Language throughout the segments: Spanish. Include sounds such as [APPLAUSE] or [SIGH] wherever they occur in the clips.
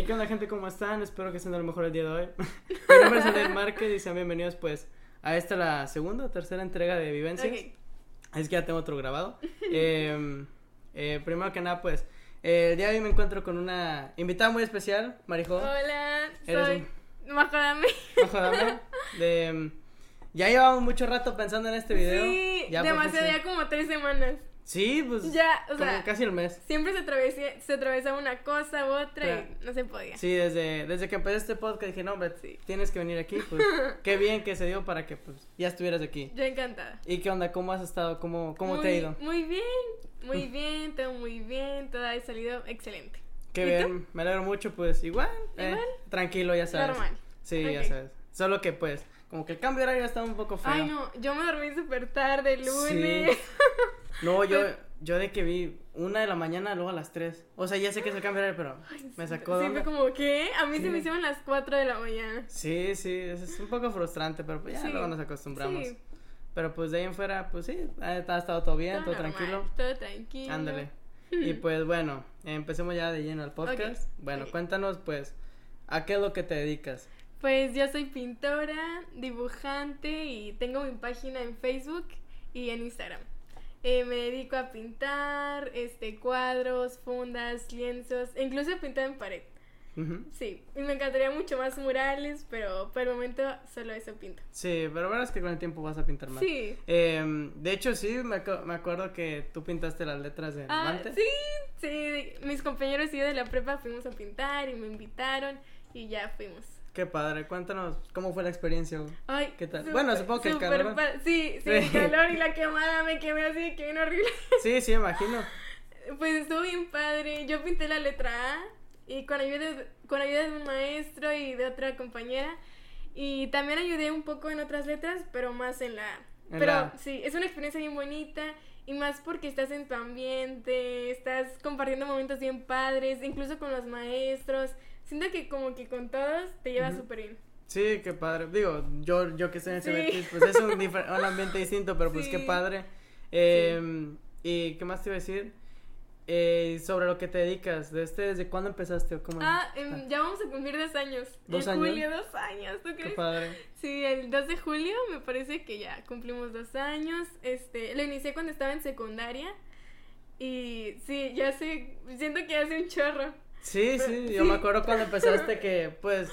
Hey, ¿qué onda gente? ¿Cómo están? Espero que estén a lo mejor el día de hoy. [LAUGHS] Mi nombre es Adel Márquez y sean bienvenidos pues a esta la segunda o tercera entrega de Vivencias. Ok. Es que ya tengo otro grabado. [LAUGHS] Eh, eh, primero que nada pues, eh, el día de hoy me encuentro con una invitada muy especial, Marijo. Hola, Eres soy Makodame. Ojo, dame, de, ya llevamos mucho rato pensando en este video. Sí, Ya fin demasiado, ya como tres semanas. Sí, pues Ya, o como sea, casi el mes. siempre se atravesaba, se atravesaba una cosa u otra Claro. y no se podía. Sí, desde, desde que empecé este podcast dije, no, hombre, tienes que venir aquí, pues [LAUGHS] qué bien que se dio para que pues ya estuvieras aquí. Yo encantada. ¿Y qué onda? ¿Cómo has estado? ¿Cómo, cómo te ha ido? Muy bien, muy [LAUGHS] bien, todo muy bien, todo ha salido excelente. Qué ¿Y bien, me alegro mucho, pues igual, eh, Igual. tranquilo, ya sabes. Normal. Sí, ya sabes. Solo que pues, como que el cambio de horario está un poco feo. Ay, no, yo me dormí súper tarde el lunes. [LAUGHS] No, yo, yo de que vi una de la mañana, luego a las tres. O sea, ya sé que es el cambio de horario, pero me sacó Siempre como que a mí Sí. se me hicieron las 4 de la mañana. Sí, sí, es, un poco frustrante, pero pues ya Sí. luego nos acostumbramos. Pero pues de ahí en fuera, pues sí, ha, estado todo bien, todo, normal, tranquilo. Todo tranquilo. Ándale. [LAUGHS] Y pues bueno, empecemos ya de lleno al podcast. Bueno, cuéntanos pues, ¿a qué es lo que te dedicas? Pues yo soy pintora, dibujante y tengo mi página en Facebook y en Instagram. Eh, me dedico a pintar, este, cuadros, fundas, lienzos, e incluso pintar en pared. Sí, y me encantaría mucho más murales, pero por el momento solo eso pinto. Sí, pero verdad es que con el tiempo vas a pintar más. Sí. Em, de hecho, sí, me, acu- me acuerdo que tú pintaste las letras de Ah, Mante. sí, sí, mis compañeros y yo de la prepa fuimos a pintar y me invitaron y ya fuimos. Qué padre, cuéntanos cómo fue la experiencia. güey? Ay, ¿Qué tal? súper- Bueno, supongo que el calor. Sí, sí, el calor y la quemada me quemé así, que bien horrible. [LAUGHS] Sí, sí, imagino. Pues estuvo bien padre. Yo pinté la letra A y con ayuda, de, con ayuda de un maestro y de otra compañera. Y también ayudé un poco en otras letras, pero más en la A. En Pero la sí, es una experiencia bien bonita y más porque estás en tu ambiente, estás compartiendo momentos bien padres, incluso con los maestros. Siento que como que con todos te llevas Ujú. súper bien. Sí, qué padre. Digo, yo, yo que estoy en Sí. CBT, pues es un, un ambiente distinto, pero pues Sí. qué padre. Em, ¿Y qué más te iba a decir? Eh, sobre lo que te dedicas, ¿desde, desde cuándo empezaste o cómo? Ah, em, ya vamos a cumplir dos años. ¿Dos en años? julio, dos años, ¿tú qué crees? padre. Sí, el 2 de julio me parece que ya cumplimos dos años. Este, lo inicié cuando estaba en secundaria. Y sí, ya sé, siento que hace un chorro. Sí, sí, yo sí. me acuerdo cuando empezaste que, pues,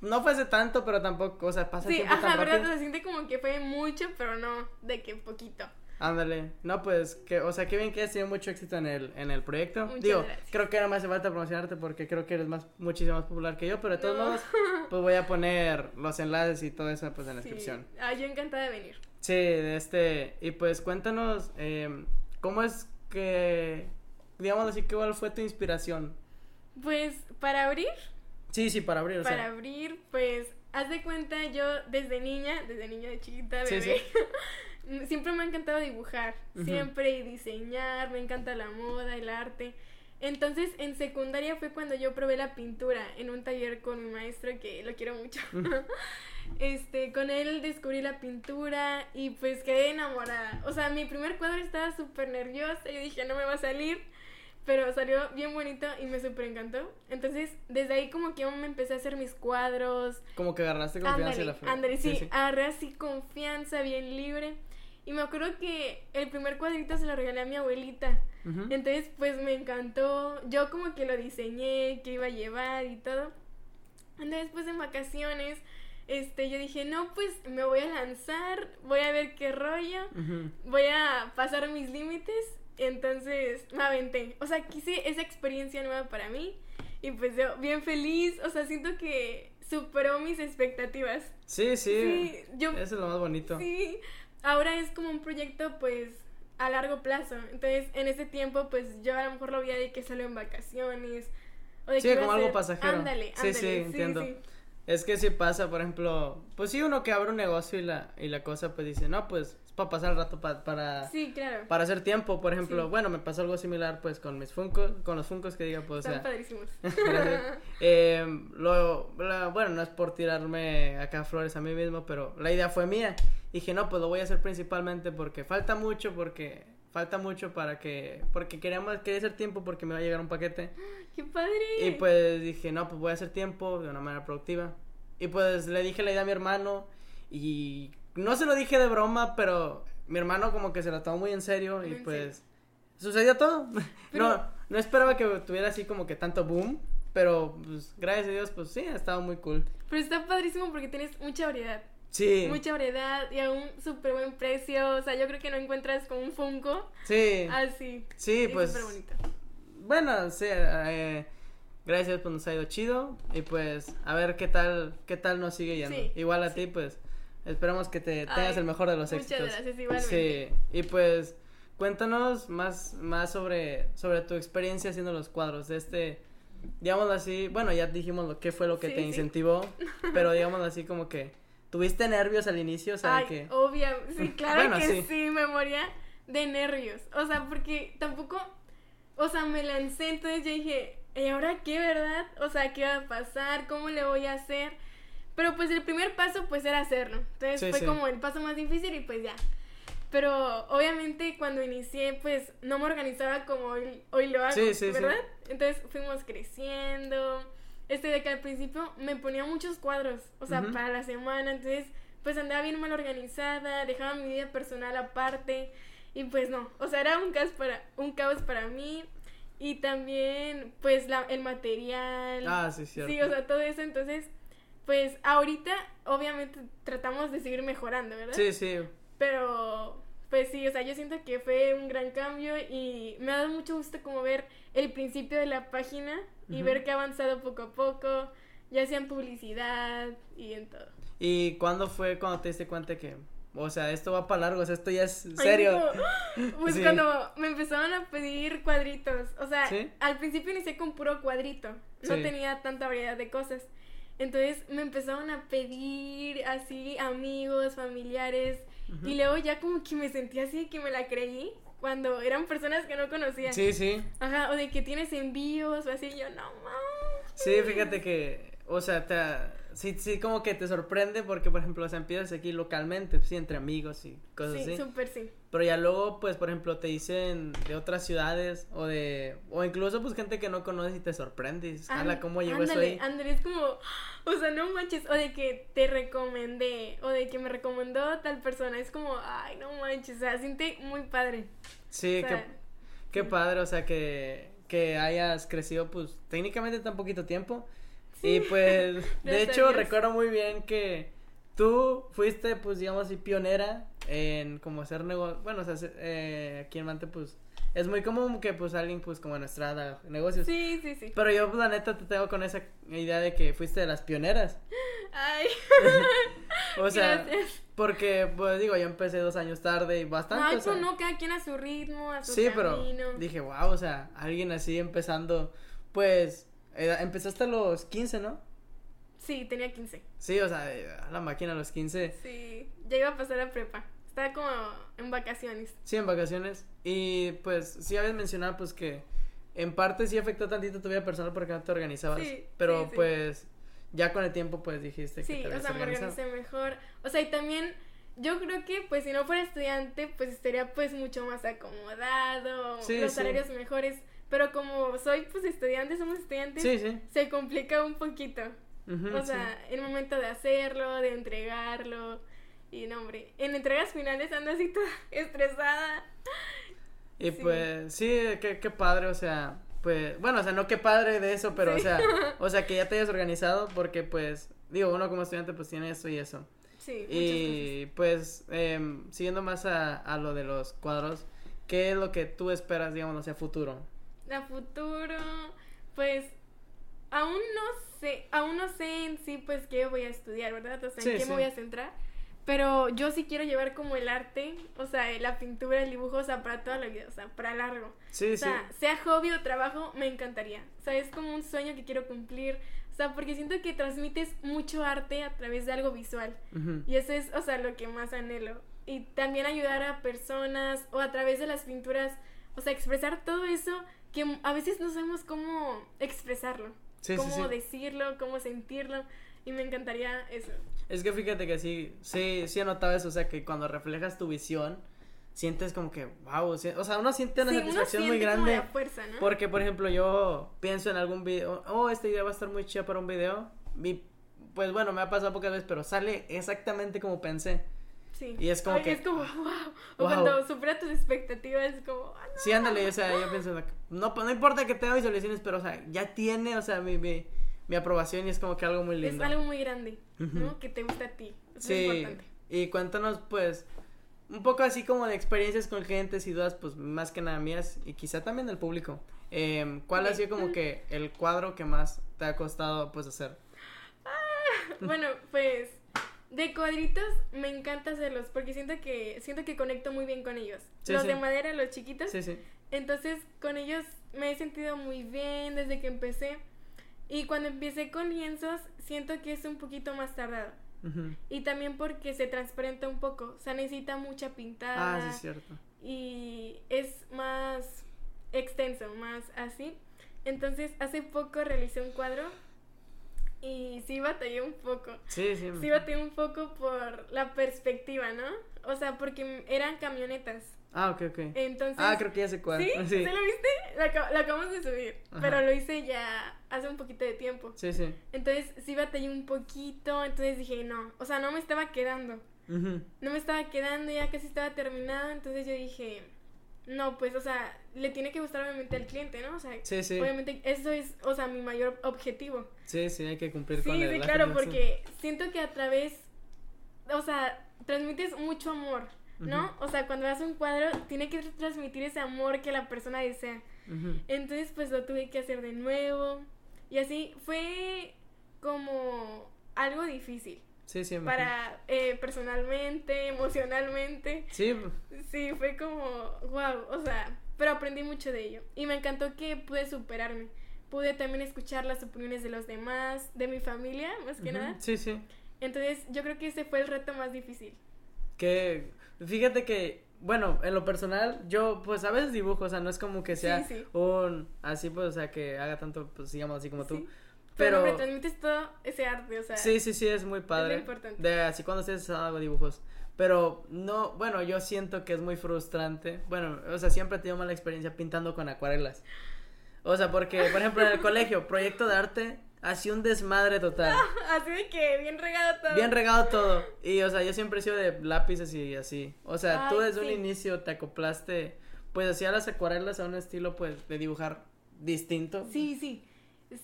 no fue hace tanto, pero tampoco, o sea, pasa Sí, tiempo ajá, tan verdad, rápido. se siente como que fue mucho, pero no, de que poquito. Ándale, no, pues, que, o sea, qué bien que has tenido mucho éxito en el, en el proyecto. Muchas Digo, gracias. creo que ahora me hace falta promocionarte porque creo que eres más, muchísimo más popular que yo, pero de todos No. modos, pues voy a poner los enlaces y todo eso, pues, en la Sí. descripción. Ah, yo encantada de venir. Sí, de este, y pues cuéntanos, eh, ¿cómo es que, digamos así, cuál fue tu inspiración? Pues para abrir, Sí, sí, para abrir, o para sea, abrir, pues haz de cuenta, yo desde niña, desde niña de chiquita, Sí, bebé, [LAUGHS] siempre me ha encantado dibujar, siempre y diseñar, me encanta la moda, el arte. Entonces, en secundaria fue cuando yo probé la pintura en un taller con mi maestro que lo quiero mucho. [LAUGHS] Este, con él descubrí la pintura y pues quedé enamorada. O sea, mi primer cuadro estaba súper nerviosa y dije, no me va a salir. Pero salió bien bonito y me súper encantó. Entonces, desde ahí como que yo me empecé a hacer mis cuadros. como que agarraste confianza Ándale, y la fe. ándale, sí, agarré así confianza, bien libre. Y me acuerdo que el primer cuadrito se lo regalé a mi abuelita. Entonces, pues me encantó. Yo como que lo diseñé, que iba a llevar y todo. Entonces, pues en vacaciones, este, yo dije, no, pues me voy a lanzar, voy a ver qué rollo, voy a pasar mis límites. Entonces, me aventé. O sea, quise esa experiencia nueva para mí. Y pues yo, bien feliz. O sea, siento que superó mis expectativas. Sí, sí, Sí, yo eso es lo más bonito. Sí, ahora es como un proyecto pues a largo plazo. Entonces, en ese tiempo pues yo a lo mejor lo veía de que solo en vacaciones. O de Sí, que como algo pasajero. Ándale, Sí, ándale. sí, entiendo. sí. Es que si pasa, por ejemplo, pues si uno que abre un negocio y la, y la cosa pues dice, no, pues es para pasar el rato pa- para, Sí, claro. para hacer tiempo, por ejemplo, Sí. bueno, me pasó algo similar pues con mis con los Funkos que diga, pues, o Están sea, padrísimos. [LAUGHS] Eh, lo, la- bueno, no es por tirarme acá flores a mí mismo, pero la idea fue mía. Dije, no, pues lo voy a hacer principalmente porque falta mucho, porque falta mucho para que, porque queríamos, quería hacer tiempo porque me va a llegar un paquete. [GASPS] ¡Qué padre! Y pues dije, no, pues voy a hacer tiempo de una manera productiva. Y pues le dije la idea a mi hermano y no se lo dije de broma, pero mi hermano como que se lo tomó muy en serio y ¿En pues sucedió todo. [LAUGHS] Pero- No, no esperaba que tuviera así como que tanto boom, pero pues gracias a Dios pues sí, ha estado muy cool. Pero está padrísimo porque tienes mucha variedad. Sí. Mucha variedad y a un súper buen precio. O sea, yo creo que no encuentras con un Funko Sí. así. Sí, Y pues súper bonito. bueno, sí, eh, gracias pues nos ha ido chido y pues a ver qué tal qué tal nos sigue yendo. Sí, Igual a sí. ti pues esperamos que te tengas Ay, el mejor de los muchas éxitos. gracias, igualmente. Sí, y pues cuéntanos más más sobre sobre tu experiencia haciendo los cuadros de este digámoslo así, bueno, ya dijimos lo que fue lo que Sí, te sí. incentivó, pero digámoslo así como que tuviste nervios al inicio, o sea, Ay, que obvia, sí, [LAUGHS] claro Bueno, que sí. sí. me moría de nervios. O sea, porque tampoco, o sea, me lancé, entonces yo dije, ¿y ahora qué, verdad? O sea, ¿qué va a pasar? ¿Cómo le voy a hacer? Pero pues el primer paso pues era hacerlo. Entonces Sí, fue sí. como el paso más difícil y pues ya. Pero obviamente cuando inicié pues no me organizaba como hoy, hoy lo hago, Sí. ¿verdad? Entonces fuimos creciendo. Este de que al principio me ponía muchos cuadros, o sea, Ujú. para la semana, entonces pues andaba bien mal organizada, dejaba mi vida personal aparte y pues no, o sea, era un caos para un caos para mí y también pues la, el material. Ah, sí, cierto. Sí, o sea, todo eso, entonces pues ahorita obviamente tratamos de seguir mejorando, ¿verdad? Sí, sí. Pero, pues sí, o sea, yo siento que fue un gran cambio y me ha dado mucho gusto como ver el principio de la página y ver que ha avanzado poco a poco, ya sea en publicidad y en todo. ¿Y cuándo fue cuando te diste cuenta que, o sea, esto va para largo, o sea, esto ya es Ay, serio? no. [GASPS] Pues Sí. cuando me empezaron a pedir cuadritos, o sea, ¿Sí? al principio inicié con puro cuadrito, no Sí. tenía tanta variedad de cosas. Entonces me empezaron a pedir así amigos, familiares, y luego ya como que me sentí así que me la creí cuando eran personas que no conocía. Sí, sí. Ajá, o de que tienes envíos o así, yo no mames. Sí, fíjate que, o sea, te, sí, sí, como que te sorprende porque, por ejemplo, o sea, empiezas aquí localmente, sí, entre amigos y cosas Sí, así. súper sí. Pero ya luego, pues, por ejemplo, te dicen de otras ciudades o de, o incluso, pues, gente que no conoces y te sorprende. y dices, "Ala, Ánd- ¿cómo llegó eso ahí? ándale, es como, [GASPS] o sea, no manches, o de que te recomendé, o de que me recomendó tal persona, es como, ay, no manches, o sea, siente muy padre. Sí, o qué, sea, qué sí. padre, o sea, que, que hayas crecido, pues, técnicamente tan poquito tiempo. [LAUGHS] Y pues, de hecho, recuerdo muy bien que tú fuiste, pues, digamos así, pionera en como hacer negocio. Bueno, o sea, se- eh, aquí en Mante, pues, es muy común que, pues, alguien, pues, como en nuestra edad, negocios. Sí, sí, sí. Pero yo, pues, la neta, te tengo con esa idea de que fuiste de las pioneras. [LAUGHS] Ay, [LAUGHS] O sea, gracias. porque, pues, digo, yo empecé dos años tarde y bastante. Ay, o sea, pues no, cada quien a su ritmo, a su Sí, pero dije, wow, o sea, alguien así empezando, pues, empezaste a los 15, ¿no? Sí, tenía 15. Sí, o sea, a la máquina a los 15, Sí, ya iba a pasar a prepa. Estaba como en vacaciones. sí, en vacaciones. Y pues, sí habías mencionado, pues, que en parte sí afectó tantito tu vida personal porque no te organizabas. Sí, pero sí, sí. pues, ya con el tiempo, pues, dijiste que Sí, te o sea, me organicé mejor. O sea, y también yo creo que pues si no fuera estudiante, pues estaría pues mucho más acomodado, Sí, los salarios mejores. Pero como soy pues estudiante, somos estudiantes, Sí, sí. se complica un poquito. O sí. sea, el momento de hacerlo, de entregarlo. Y no, hombre, en entregas finales ando así toda [LAUGHS] estresada. Y sí. pues, sí, qué, qué padre, o sea, pues, bueno, o sea, no qué padre de eso, pero, o Sí. sea, [LAUGHS] o sea, que ya te hayas organizado porque, pues, digo, uno como estudiante, pues, tiene eso y eso. Sí, Y, pues, em, siguiendo más a, a lo de los cuadros, ¿qué es lo que tú esperas, digamos, hacia futuro? A futuro, pues aún no sé, aún no sé en sí pues qué voy a estudiar, ¿verdad? O sea, Sí, en qué sí. me voy a centrar. Pero yo sí quiero llevar como el arte, o sea, la pintura, el dibujo, o sea, para toda la vida, o sea, para largo. Sí, O sea, sea hobby o trabajo, me encantaría. O sea, es como un sueño que quiero cumplir. O sea, porque siento que transmites mucho arte a través de algo visual. sí. Y eso es, o sea, lo que más anhelo. Y también ayudar a personas o a través de las pinturas, o sea, expresar todo eso que a veces no sabemos cómo expresarlo. Sí, cómo sí. decirlo, cómo sentirlo. Y me encantaría eso. Es que fíjate que sí, sí, sí he notado eso, o sea, que cuando reflejas tu visión, sientes como que, wow, o sea, uno siente una Sí, satisfacción uno muy como grande. la fuerza, ¿no? Porque, por ejemplo, yo pienso en algún video, oh, esta idea va a estar muy chida para un video. Y, pues bueno, me ha pasado pocas veces, pero sale exactamente como pensé. Sí. y es como Ay, que- Es como, [LAUGHS] wow. O Wow. cuando supera tus expectativas, es como, ah, no. Sí, ándale, o sea, yo [LAUGHS] pienso, no, pues, no importa que tenga visualizaciones, pero, o sea, ya tiene, o sea, mi, mi, mi aprobación y es como que algo muy Es lindo. algo muy grande. ¿no? Que te gusta a ti. Es Sí, muy importante. y cuéntanos, pues, un poco así como de experiencias con clientes y dudas, pues, más que nada mías y quizá también del público. Em, ¿Cuál ha Ok. sido como que el cuadro que más te ha costado, pues, hacer? [LAUGHS] Bueno, pues de cuadritos me encanta hacerlos porque siento que siento que conecto muy bien con ellos. Sí, los sí. de madera, los chiquitos. Sí, sí. Entonces, con ellos me he sentido muy bien desde que empecé. Y cuando empecé con lienzos, siento que es un poquito más tardado. Y también porque se transparenta un poco. O sea, necesita mucha pintada. Ah, sí, es cierto. y es más extenso, más así. Entonces, hace poco realicé un cuadro y sí batallé un poco. Sí, sí. Sí batallé un poco por la perspectiva, ¿no? O sea, porque eran camionetas. Ah, ok, ok. Entonces... Ah, creo que ya sé cuál. ¿Sí? Sí, ¿Sí lo viste? Lo, acab- lo acabamos de subir, Ajá. pero lo hice ya hace un poquito de tiempo. sí. sí. Entonces sí batallé un poquito, entonces dije, no, o sea, no me estaba quedando. No me estaba quedando, ya casi estaba terminado, entonces yo dije, no, pues, o sea, le tiene que gustar obviamente al cliente, ¿no? O sea, Sí, sí. obviamente eso es, o sea, mi mayor objetivo. Sí, sí, hay que cumplir Sí, con sí, la claro, porque siento que a través, o sea, transmites mucho amor, ¿no? O sea, cuando haces un cuadro, tiene que transmitir ese amor que la persona desea. Entonces, pues lo tuve que hacer de nuevo. Y así fue como algo difícil Sí, sí. para eh, personalmente, emocionalmente. Sí, Sí, fue como, wow, o sea, pero aprendí mucho de ello. Y me encantó que pude superarme. Pude también escuchar las opiniones de los demás, de mi familia, más que nada. Sí, sí. Entonces, yo creo que ese fue el reto más difícil. Que fíjate que, bueno, en lo personal, yo pues a veces dibujo, o sea, no es como que sea Sí, sí. un así, pues, o sea, que haga tanto, pues, digamos así como tú. Pero, Pero, me transmites todo ese arte, o sea. sí, sí, sí, es muy padre. importante. De así cuando ustedes hago dibujos. Pero no, bueno, yo siento que es muy frustrante. Bueno, o sea, siempre he tenido mala experiencia pintando con acuarelas. O sea, porque, por ejemplo, en el colegio, proyecto de arte, hacía un desmadre total. [LAUGHS] Así de que bien regado todo. Bien regado todo. Y, o sea, yo siempre he sido de lápices y así. O sea, tú Ay, desde un sí. inicio te acoplaste, pues, hacía las acuarelas a un estilo, pues, de dibujar distinto. Sí, sí.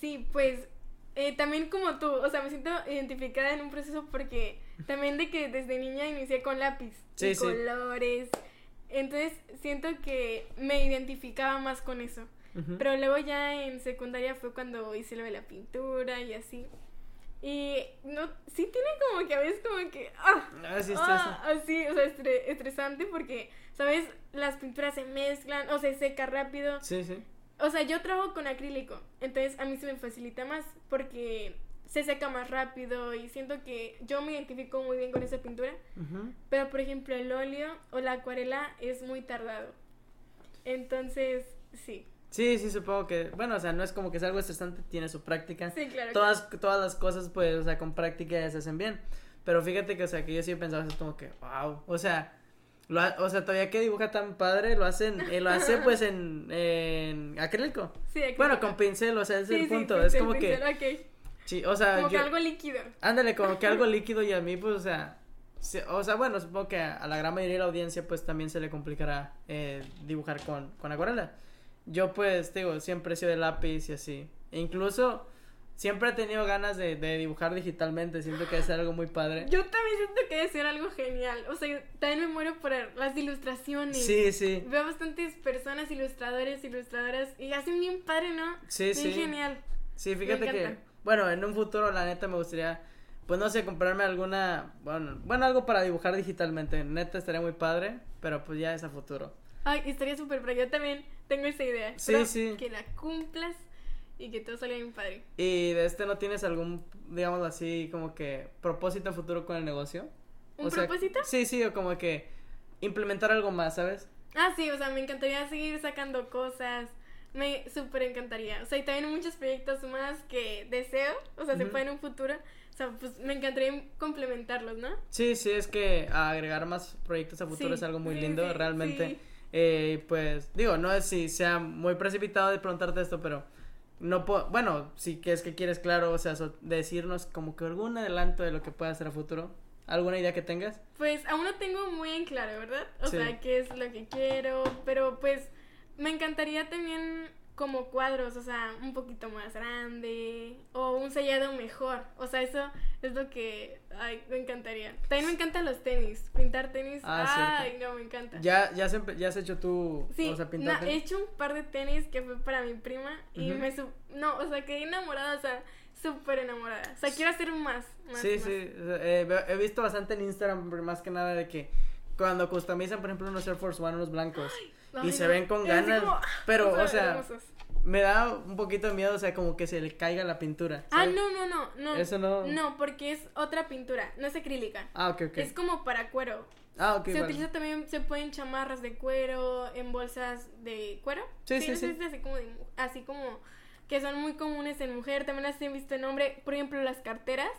Sí, pues eh, también como tú, o sea, me siento identificada en un proceso porque también de que desde niña inicié con lápiz Sí, y sí. colores. Entonces siento que me identificaba más con eso. Ujú. Pero luego ya en secundaria fue cuando hice lo de la pintura y así. Y no, sí tiene como que a veces como que, ah, Ah, sí, ah, así, o sea, estre- estresante porque, ¿sabes? Las pinturas se mezclan o se seca rápido. Sí, sí. O sea, yo trabajo con acrílico, entonces a mí se me facilita más porque se seca más rápido y siento que yo me identifico muy bien con esa pintura. Ujú. Pero por ejemplo el óleo o la acuarela es muy tardado. Entonces, sí. Sí, sí, supongo que, bueno, o sea, no es como que es algo estresante, tiene su práctica. Sí, claro. Todas, todas las cosas, pues, o sea, con práctica ya se hacen bien. Pero fíjate que, o sea, que yo sí pensaba así como que, wow, o sea, lo ha- o sea, todavía que dibuja tan padre, lo hacen, eh, lo hace pues en, en acrílico. Sí, aquí Bueno, con pincel, o sea, Sí, es el sí, punto, pincel, es como que, sí, o sea, Como que algo líquido. ándale, como que algo [LAUGHS] líquido y a mí, pues, o sea, o sea, bueno, supongo que a, a la gran mayoría de la audiencia, pues, también se le complicará eh, dibujar con, con acuarela. Yo, pues, digo, siempre he sido de lápiz y así. E incluso, siempre he tenido ganas de, de dibujar digitalmente, siento que es algo muy padre. Yo también siento que debe ser algo genial. O sea, también me muero por las ilustraciones. Sí, sí, Veo bastantes personas, ilustradores, ilustradoras, y hacen bien padre, ¿no? sí, bien sí. genial. Sí, fíjate que, bueno, en un futuro, la neta, me gustaría, pues, no sé, comprarme alguna, bueno, bueno, algo para dibujar digitalmente. Neta, estaría muy padre, pero pues ya es a futuro. Ay, estaría súper, pero yo también tengo esa idea. Sí, Pero sí. Que la cumplas y que todo salga bien padre. ¿Y de este no tienes algún, digamos así, como que propósito futuro con el negocio? ¿Un O sea, propósito? Sí, sí, o como que implementar algo más, ¿sabes? Ah, sí, o sea, me encantaría seguir sacando cosas, Me súper encantaría. O sea, y también muchos proyectos más que deseo, o sea, se Ujú. pueden en un futuro. O sea, pues me encantaría complementarlos, ¿no? Sí, sí, es que agregar más proyectos a futuro Sí, es algo muy sí, lindo, sí, realmente. Eh, pues, digo, no es si sea muy precipitado de preguntarte esto, pero no puedo, bueno, si que es que quieres, claro, o sea, so- decirnos como que algún adelanto de lo que pueda hacer a futuro, alguna idea que tengas. Pues aún no tengo muy en claro, ¿verdad? O Sí. sea, qué es lo que quiero, pero pues me encantaría también como cuadros, o sea, un poquito más grande o un sellado mejor. O sea, eso es lo que, ay, me encantaría. También me encantan los tenis, pintar tenis. Ah, ay, no, me encanta. Ya, ya, has, empe- ya has hecho tú, Sí, o sea, no, pintarte. he hecho un par de tenis que fue para mi prima y Ujú. me... su- No, o sea, quedé enamorada, o sea, súper enamorada. O sea, quiero hacer más, más, Sí, más. sí, eh, he visto bastante en Instagram, pero más que nada de que cuando customizan, por ejemplo, unos Air Force One, unos blancos, y se ven con ganas, como, pero, [LAUGHS] o sea, me da un poquito de miedo, o sea, como que se le caiga la pintura. Ah, no, no, no, no. Eso no. No, porque es otra pintura, no es acrílica. Ah, ok, ok. Es como para cuero. Ah, ok, se vale. utiliza también, se pueden chamarras de cuero, en bolsas de cuero. Sí, sí, sí. es así como, de así como que son muy comunes en mujer. También las he visto en hombre. Por ejemplo, las carteras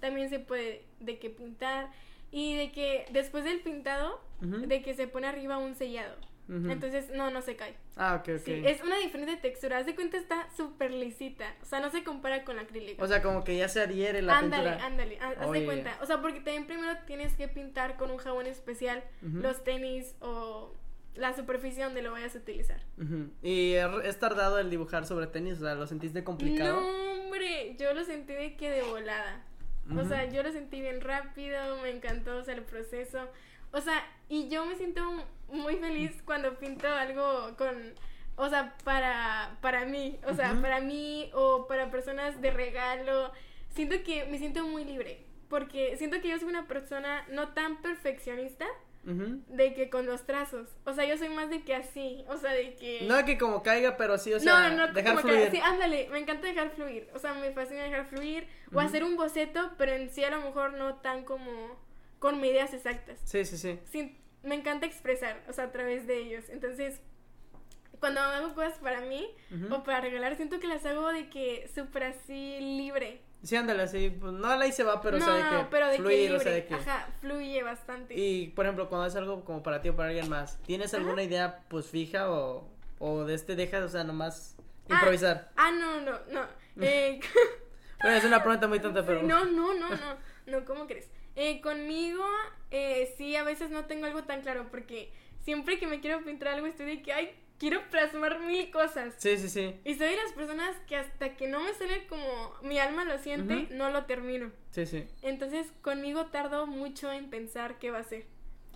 también se puede de que pintar y de que después del pintado, de que se pone arriba un sellado. Entonces, no, no se cae. Ah, ok, ok. Sí, es una diferente textura. Haz de cuenta está súper lisita. O sea, no se compara con la acrílica. O sea, como que ya se adhiere la ándale, pintura. ándale, haz haz de cuenta. O sea, porque también primero tienes que pintar con un jabón especial los tenis o la superficie donde lo vayas a utilizar. ¿Y es tardado el dibujar sobre tenis? O sea, ¿lo sentiste complicado? No, hombre, yo lo sentí de que de volada. O sea, yo lo sentí bien rápido, me encantó, o sea, el proceso. O sea, y yo me siento muy feliz cuando pinto algo con, o sea, para, para mí, o sea, para mí o para personas de regalo. Siento que me siento muy libre, porque siento que yo soy una persona no tan perfeccionista de que con los trazos. O sea, yo soy más de que así, o sea, de que... No que como caiga, pero sí, o sea, no, no, dejar como que- fluir. sí, ándale, me encanta dejar fluir. O sea, me fascina dejar fluir. O hacer un boceto, pero en sí a lo mejor no tan como con medidas exactas. Sí, sí, sí. Me encanta expresar, o sea, a través de ellos. Entonces, cuando hago cosas para mí o para regalar, siento que las hago de que súper así libre. Sí, ándale, así, pues no la se va, pero no, o sea, de que pero de fluir, que libre. o sea, de que... Ajá, fluye bastante. Y, por ejemplo, cuando es algo como para ti o para alguien más, ¿tienes Ajá. alguna idea, pues, fija o, o de este dejas, o sea, nomás Ah. improvisar? Ah, no, no, no. [LAUGHS] Eh, [LAUGHS] Bueno, es una pregunta muy tonta, pero... [LAUGHS] No, no, no, no, no, ¿cómo crees? Eh, conmigo, eh, sí, a veces no tengo algo tan claro, porque siempre que me quiero pintar algo estoy de que, ay, quiero plasmar mil cosas. Sí, sí, sí. Y soy de las personas que hasta que no me sale como mi alma lo siente, no lo termino. Sí, sí. Entonces, conmigo tardo mucho en pensar qué va a ser.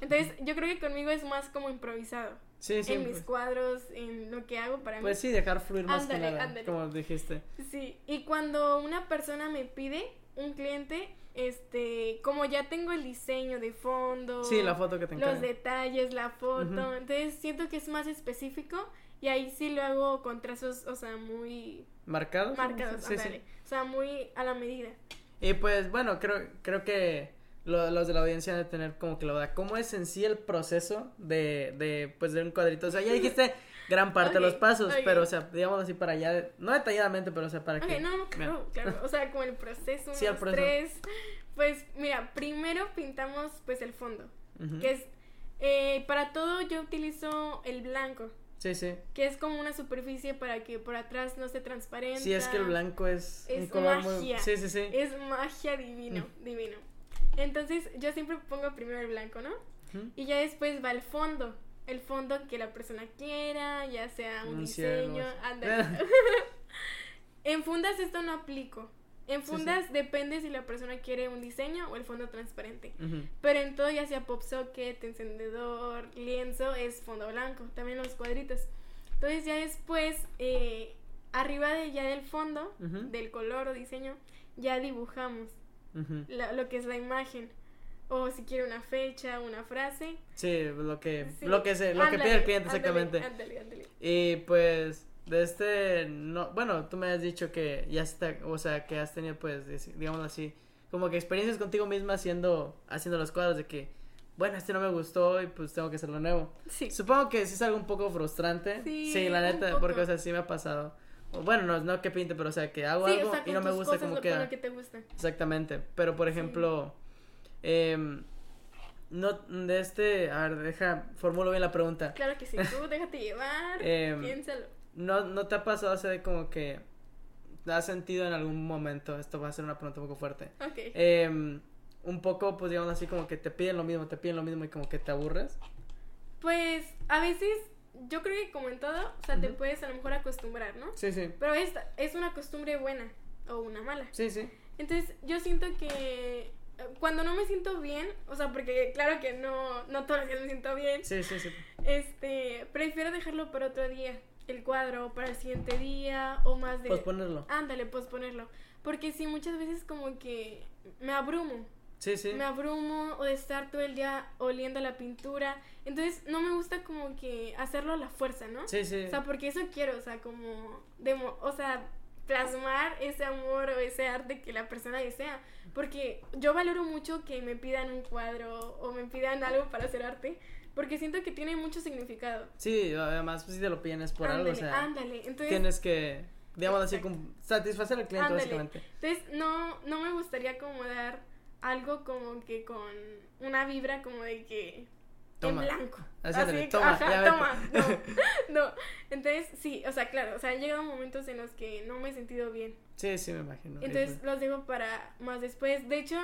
Entonces, yo creo que conmigo es más como improvisado. Sí, sí. en mis pues, cuadros, en lo que hago para mí. pues sí, dejar fluir más Ándale, que nada, ándale. como dijiste. Sí, y cuando una persona me pide, un cliente, este, como ya tengo el diseño de fondo, Sí, la foto que te los detalles, la foto, entonces siento que es más específico y ahí sí lo hago con trazos, o sea, muy ¿Marcados? marcados, Sí, ándale, sí. o sea, muy a la medida. Y pues, bueno, creo, creo que lo- los de la audiencia han de tener como que la duda. ¿Cómo es en sí el proceso de, de, pues, de un cuadrito? O sea, ya dijiste [LAUGHS] gran parte de los pasos, pero, o sea, digamos así para allá, no detalladamente, pero, o sea, para Ok, que... no, no, claro, claro, o sea, como el proceso, Sí, el proceso. tres, pues, mira, primero pintamos, pues, el fondo, que es, eh, para todo yo utilizo el blanco, Sí, sí. que es como una superficie para que por atrás no se transparente. Sí, es que el blanco es, un Es color muy... magia. Sí, sí, sí. Es magia divino, divino. Entonces yo siempre pongo primero el blanco, ¿no? Y ya después va el fondo. El fondo que la persona quiera, ya sea un, diseño. ándale. [LAUGHS] en fundas esto no aplico. En Sí, sí. fundas depende si la persona quiere un diseño o el fondo transparente. Pero en todo, ya sea pop socket, encendedor, lienzo, es fondo blanco. También los cuadritos. Entonces ya después, eh, arriba de ya del fondo, del color o diseño, ya dibujamos la- lo que es la imagen. O si quiere una fecha, una frase. Sí, lo que, Sí. lo que, se, lo que pide el cliente exactamente. Ándale, ándale. Y pues, de este, no, bueno, tú me has dicho que ya está, o sea, que has tenido, pues, digamos así, como que experiencias contigo misma haciendo, haciendo los cuadros, de que, bueno, este no me gustó y pues tengo que hacerlo nuevo. Sí. Supongo que sí es algo un poco frustrante. Sí, la neta, porque, o sea, sí me ha pasado. Bueno, no, no que pinte, pero, o sea, que hago Sí, algo o sea, y no me gusta como queda. Que te gusta. Exactamente. Pero, por ejemplo, em, no, de este, a ver, deja, formulo bien la pregunta. Claro que sí, tú [LAUGHS] déjate llevar, Em, piénsalo. ¿No, ¿No te ha pasado hace como que has sentido en algún momento, esto va a ser una pregunta un poco fuerte, Ok. em, un poco, pues digamos así, como que te piden lo mismo, te piden lo mismo y como que te aburres? Pues a veces, yo creo que como en todo, o sea, te puedes a lo mejor acostumbrar, ¿no? Sí, sí, Pero esta es una costumbre buena o una mala. sí, sí. Entonces, yo siento que eh, cuando no me siento bien, o sea, porque claro que no, no todos los días me siento bien, Sí, sí, sí. este, prefiero dejarlo para otro día, el cuadro, para el siguiente día, o más de... Posponerlo. Ándale, posponerlo. Porque sí, muchas veces como que me abrumo. Sí, sí. Me abrumo o de estar todo el día oliendo la pintura. Entonces, no me gusta como que hacerlo a la fuerza, ¿no? Sí, sí. O sea, porque eso quiero, o sea, como, demo, o sea, plasmar ese amor o ese arte que la persona desea. Porque yo valoro mucho que me pidan un cuadro o me pidan algo para hacer arte, porque siento que tiene mucho significado. Sí, además, pues si te lo piden es por ándale, algo, o sea, ándale. Entonces, tienes que, digamos así, Exacto. satisfacer al cliente, Ándale. básicamente. entonces no, no me gustaría como dar algo como que con una vibra como de que Toma. en blanco. Así, toma, ajá, ya vete. toma. No, [LAUGHS] no. Entonces, sí, o sea, claro, o sea, han llegado momentos en los que no me he sentido bien. Sí, sí, me imagino. Entonces los dejo para más después. De hecho,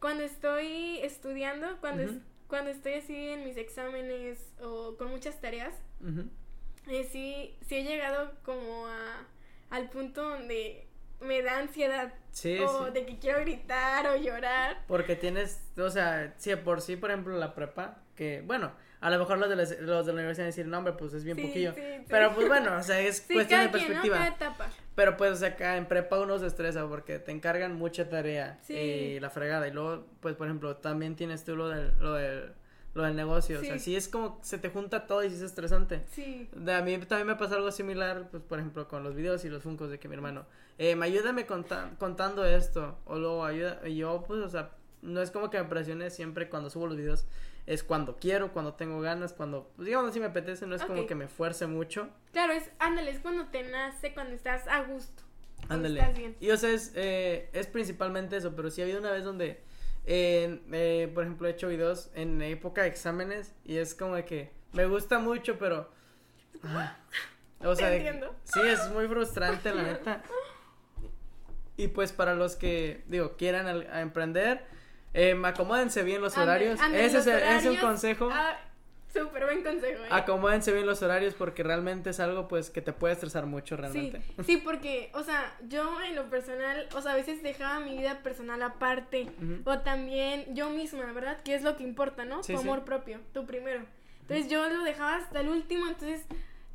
cuando estoy estudiando, cuando, es- cuando estoy así en mis exámenes o con muchas tareas, eh, sí, sí he llegado como a, al punto donde me da ansiedad. Sí, o sí. de que quiero gritar o llorar. Porque tienes, o sea, si por sí, por ejemplo, la prepa, que, bueno, a lo mejor los de la, los de la universidad decir, no, hombre, pues es bien Sí, poquillo. sí, sí. Pero pues bueno, o sea, es cuestión de cada quien, ¿no? perspectiva. Cada etapa. Pero pues, o sea, acá en prepa uno se estresa porque te encargan mucha tarea Sí. y la fregada. Y luego, pues, por ejemplo, también tienes tú lo del, lo del, lo del negocio. O sea, Sí. sí es como se te junta todo y sí es estresante. Sí. De a mí también me pasa algo similar, pues, por ejemplo, con los videos y los funcos de que mi hermano, eh, me ayúdame conta- contando esto, o luego ayuda, y yo, pues, o sea, no es como que me presione siempre cuando subo los videos, es cuando quiero, cuando tengo ganas, cuando, pues, digamos, si me apetece, no es como Ok. que me fuerce mucho, Claro, es, ándale, es cuando te nace, cuando estás a gusto. ándale. Estás bien. Y, o sea, es, eh, es principalmente eso, pero sí ha habido una vez donde, eh, eh, por ejemplo, he hecho videos en época de exámenes, y es como de que me gusta mucho, pero... ah, o sea, de- sí, es muy frustrante, la neta. Y pues para los que, digo, quieran al- a emprender, eh, acomódense bien los horarios. ese, los es, es un horarios. consejo. Ah, súper buen consejo. ¿eh? Acomódense bien los horarios porque realmente es algo pues que te puede estresar mucho Sí, realmente. sí, porque, o sea, yo en lo personal, o sea, a veces dejaba mi vida personal aparte, o también yo misma, ¿verdad? Que es lo que importa, ¿no? Sí, tu sí. amor propio, tú primero. Entonces yo lo dejaba hasta el último, entonces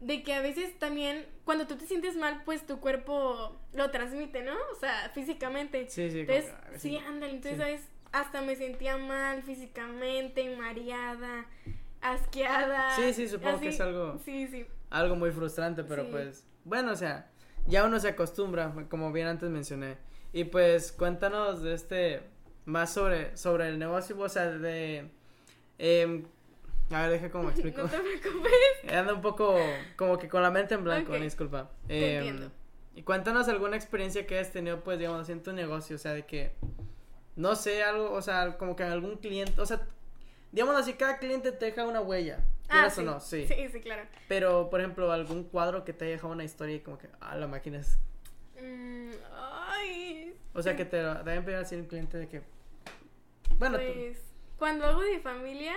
de que a veces también cuando tú te sientes mal, pues tu cuerpo lo transmite, ¿no? O sea, físicamente. Sí, sí. Entonces, sí, ándale, entonces, sí. ¿sabes? Hasta me sentía mal físicamente, mareada, asqueada. Sí, sí, supongo que es algo- Sí, sí. algo muy frustrante, pero Sí. pues, bueno, o sea, ya uno se acostumbra, como bien antes mencioné. Y pues, cuéntanos de este, más sobre, sobre el negocio, o sea, de, em, a ver, deja cómo me [LAUGHS] explico. No te preocupes. [LAUGHS] Ando un poco, como que con la mente en blanco, disculpa. Te Em, entiendo. Y cuéntanos alguna experiencia que hayas tenido, pues, digamos, en tu negocio, o sea, de que, no sé, algo, o sea, como que algún cliente, o sea, digamos así, cada cliente te deja una huella, sí. o no, sí. Sí, sí, claro. Pero, por ejemplo, algún cuadro que te haya dejado una historia y como que, ah, la máquina es... Mm, ay. O sea, que te deben pedir así el cliente de que... Bueno, tú- Pues, cuando hago de familia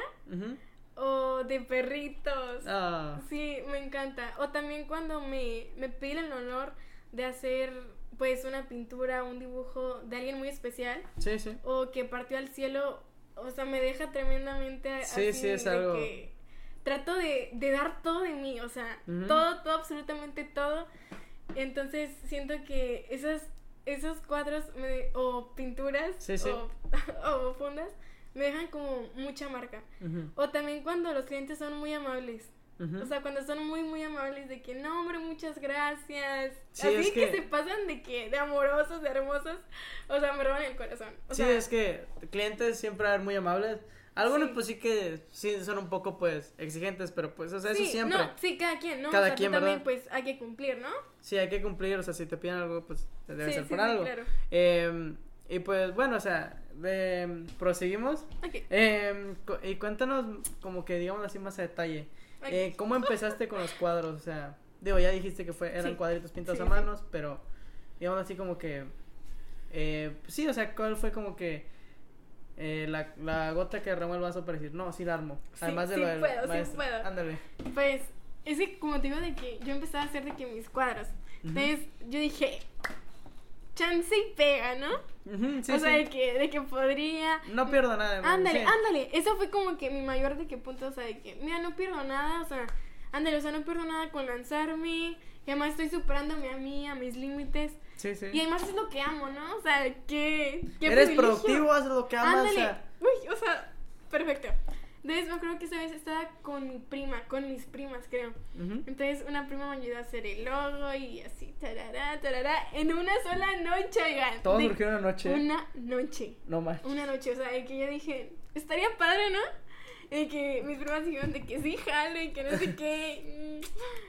o de perritos. Ah, Sí, me encanta. O también cuando me, me piden el honor de hacer, pues, una pintura, un dibujo de alguien muy especial. sí, sí. o que partió al cielo, o sea, me deja tremendamente Sí, así sí, es de algo- que trato de, de dar todo de mí, o sea, todo, todo, absolutamente todo. Entonces, siento que esos, esos cuadros me- o pinturas Sí. O, [LAUGHS] o fundas me dejan como mucha marca. O también cuando los clientes son muy amables. O sea, cuando son muy, muy amables de que, no, hombre, muchas gracias. Sí, Así es que... que- se pasan de que, de amorosos, de hermosos. O sea, me roban el corazón. O sí, sea, es que clientes siempre ser muy amables. Algunos Sí. pues sí que sí son un poco pues exigentes, pero pues, o sea, eso siempre. No, sí, cada quien, ¿no? Cada o sea, quien, también, pues, hay que cumplir, ¿no? Sí, hay que cumplir, o sea, si te piden algo, pues debe Sí, ser por algo. claro. Eh, y pues bueno, o sea, de- proseguimos. Ok. Eh, cu- y cuéntanos como que digamos así más a detalle. Eh, ¿Cómo empezaste con los cuadros? O sea, digo, ya dijiste que fue, eran Sí. cuadritos pintados Sí, a sí. manos, pero digamos así como que... Eh, sí, o sea, ¿cuál fue como que eh, la, la gota que derramó el vaso para decir, no, sí la armo? Sí, Además de sí lo del puedo, sí maestro. puedo. Ándale. Pues, es que como te digo de que yo empezaba a hacer de que mis cuadros. Entonces, yo dije, chance y pega, ¿no? Sí, o sea, sí. de que, de que podría. No pierdo nada. ¿no? Ándale, Sí. ándale. Eso fue como que mi mayor de que punto, o sea, de que, mira, no pierdo nada, o sea, ándale, o sea, no pierdo nada con lanzarme. Y además estoy superándome a mí, a mis límites. Sí, sí. Y además es lo que amo, ¿no? O sea, qué. qué Eres privilegio. productivo, haces lo que amas. o Ándale. sea, Uy, o sea, perfecto. Entonces me acuerdo que esa vez estaba con mi prima, con mis primas, creo. Entonces una prima me ayudó a hacer el logo y así, tarará, tarará, en una sola noche, oigan. Todo surgió una noche. Una noche. No más. Una noche, o sea, de que yo dije, estaría padre, ¿no? De que mis primas dijeron de que sí, jale, y que no sé [LAUGHS] qué.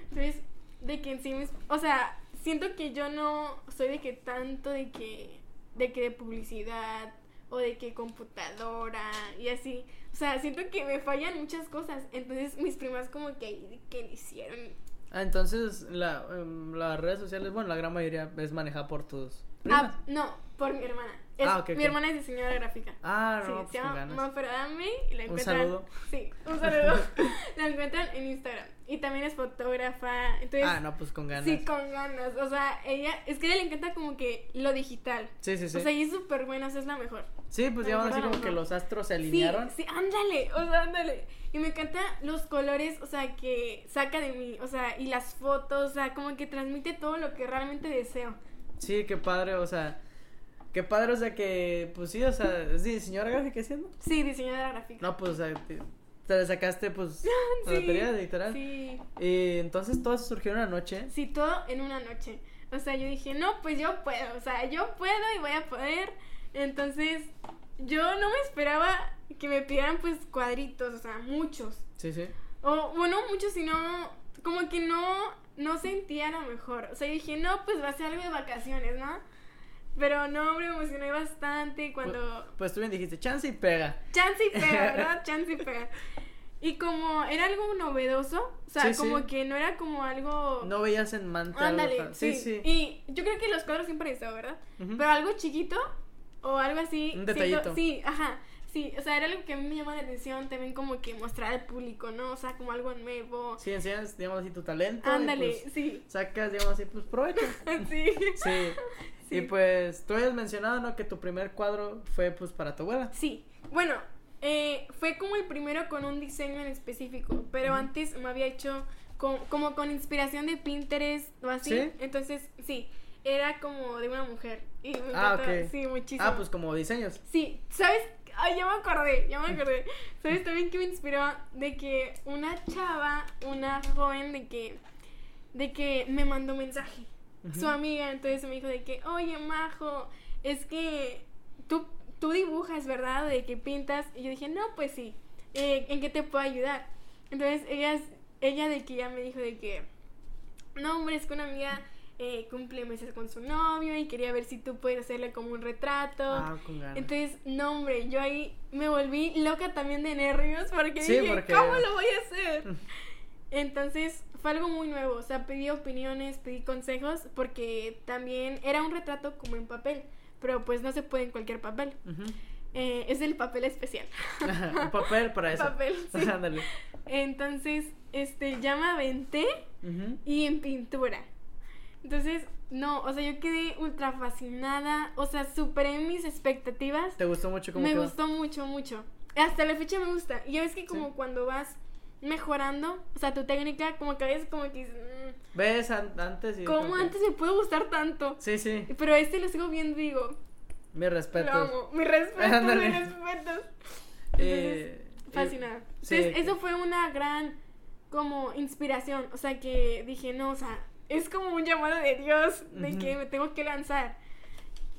Entonces, de que en sí, mis- o sea, siento que yo no soy de que tanto de que, de que de publicidad o de que computadora y así. O sea, siento que me fallan muchas cosas. Entonces, mis primas como que ahí que le hicieron. Ah, entonces la, em, las redes sociales, bueno, la gran mayoría es manejada por tus primas. Ah, no, por mi hermana. Es- Ah, ok, mi hermana es diseñadora gráfica. Ah, Sí, no, se pues con llama ganas. Mafer Adame y la Un encuentran. saludo. Sí, un saludo. [LAUGHS] la encuentran en Instagram. Y también es fotógrafa. Entonces, Ah, no, pues con ganas. sí, con ganas. O sea, ella, es que a ella le encanta como que lo digital. Sí, sí, sí. O sea, y es súper buena, o sea, es la mejor. Sí, pues la digamos así como que los astros se Sí, alinearon. sí, ándale, o sea, ándale. Y me encantan los colores, o sea, que saca de mí, o sea, y las fotos, o sea, como que transmite todo lo que realmente deseo. Sí, qué padre, o sea, qué padre, o sea, que, pues sí, o sea, es diseñadora gráfica haciendo. Sí, diseñadora gráfica. No, pues, o sea, te, te sacaste, pues, [LAUGHS] la Sí, lotería, literal. Sí, Y entonces todo eso surgió en una noche. Sí, todo en una noche. O sea, yo dije, no, pues yo puedo. O sea, yo puedo y voy a poder. Entonces, yo no me esperaba que me pidieran pues cuadritos, o sea, muchos. Sí, sí. O bueno, muchos, sino como que no, no sentía lo mejor. O sea, yo dije, no, pues va a ser algo de vacaciones, ¿no? Pero no, hombre, me emocioné bastante cuando... Pues tú bien dijiste, chance y pega. Chance y pega, [LAUGHS] ¿verdad? Chance y pega. Y como era algo novedoso, o sea, Sí, sí. como que no era como algo... No veías en manta. Ándale, sí, sí. Y yo creo que los cuadros siempre eso, ¿verdad? Ujú. Pero algo chiquito o algo así. Un siento- detallito. sí, ajá. Sí, o sea, era algo que a mí me llama la atención también como que mostrar al público, ¿no? O sea, como algo nuevo. Sí, enseñas, digamos así, tu talento. Ándale, pues, sí. sacas, digamos así, pues provecho. [LAUGHS] sí. Sí. [LAUGHS] Sí. Y pues tú habías mencionado, ¿no? Que tu primer cuadro fue pues para tu abuela. Sí. Bueno, eh, fue como el primero con un diseño en específico, pero antes me había hecho con- como con inspiración de Pinterest o así. ¿Sí? Entonces, sí, era como de una mujer. Y me Ah, encanta, ok. Sí, muchísimo. Ah, pues como diseños. Sí, ¿sabes? Ay, ya me acordé, ya me [LAUGHS] acordé. ¿Sabes también que me inspiró? De que una chava, una joven, de que, de que me mandó mensaje. Su amiga, entonces me dijo de que, oye, Majo, es que tú, tú dibujas, ¿verdad? De que pintas. Y yo dije, no, pues sí. Eh, ¿En qué te puedo ayudar? Entonces ella, ella de que ya me dijo de que, no, hombre, es que una amiga eh, cumple meses con su novio y quería ver si tú puedes hacerle como un retrato. Ah, con ganas. Entonces, no, hombre, yo ahí me volví loca también de nervios porque Sí, dije, porque- ¿cómo lo voy a hacer? [LAUGHS] Entonces, fue algo muy nuevo, o sea, pedí opiniones, pedí consejos porque también era un retrato como en papel, pero pues no se puede en cualquier papel. Eh, es el papel especial. [LAUGHS] Un papel para [LAUGHS] eso. Papel, sí. Ándale. Entonces, este, ya me aventé y en pintura. Entonces, no, o sea, yo quedé ultra fascinada, o sea, superé mis expectativas. ¿Te gustó mucho cómo Me quedó? gustó mucho, mucho. Hasta la fecha me gusta. Y ya ves que como Sí. cuando vas mejorando, o sea, tu técnica, como que a veces como que dices, "Mm, ¿Ves an- antes y ¿cómo antes me pudo gustar tanto? Sí, sí. Pero este lo sigo viendo y digo, Mi lo respeto. amo. Mi respeto, mi Ándale. respeto. Eh, Fascinada. sí. Entonces, eso fue una gran como inspiración. O sea, que dije, no, o sea, es como un llamado de Dios de que me tengo que lanzar.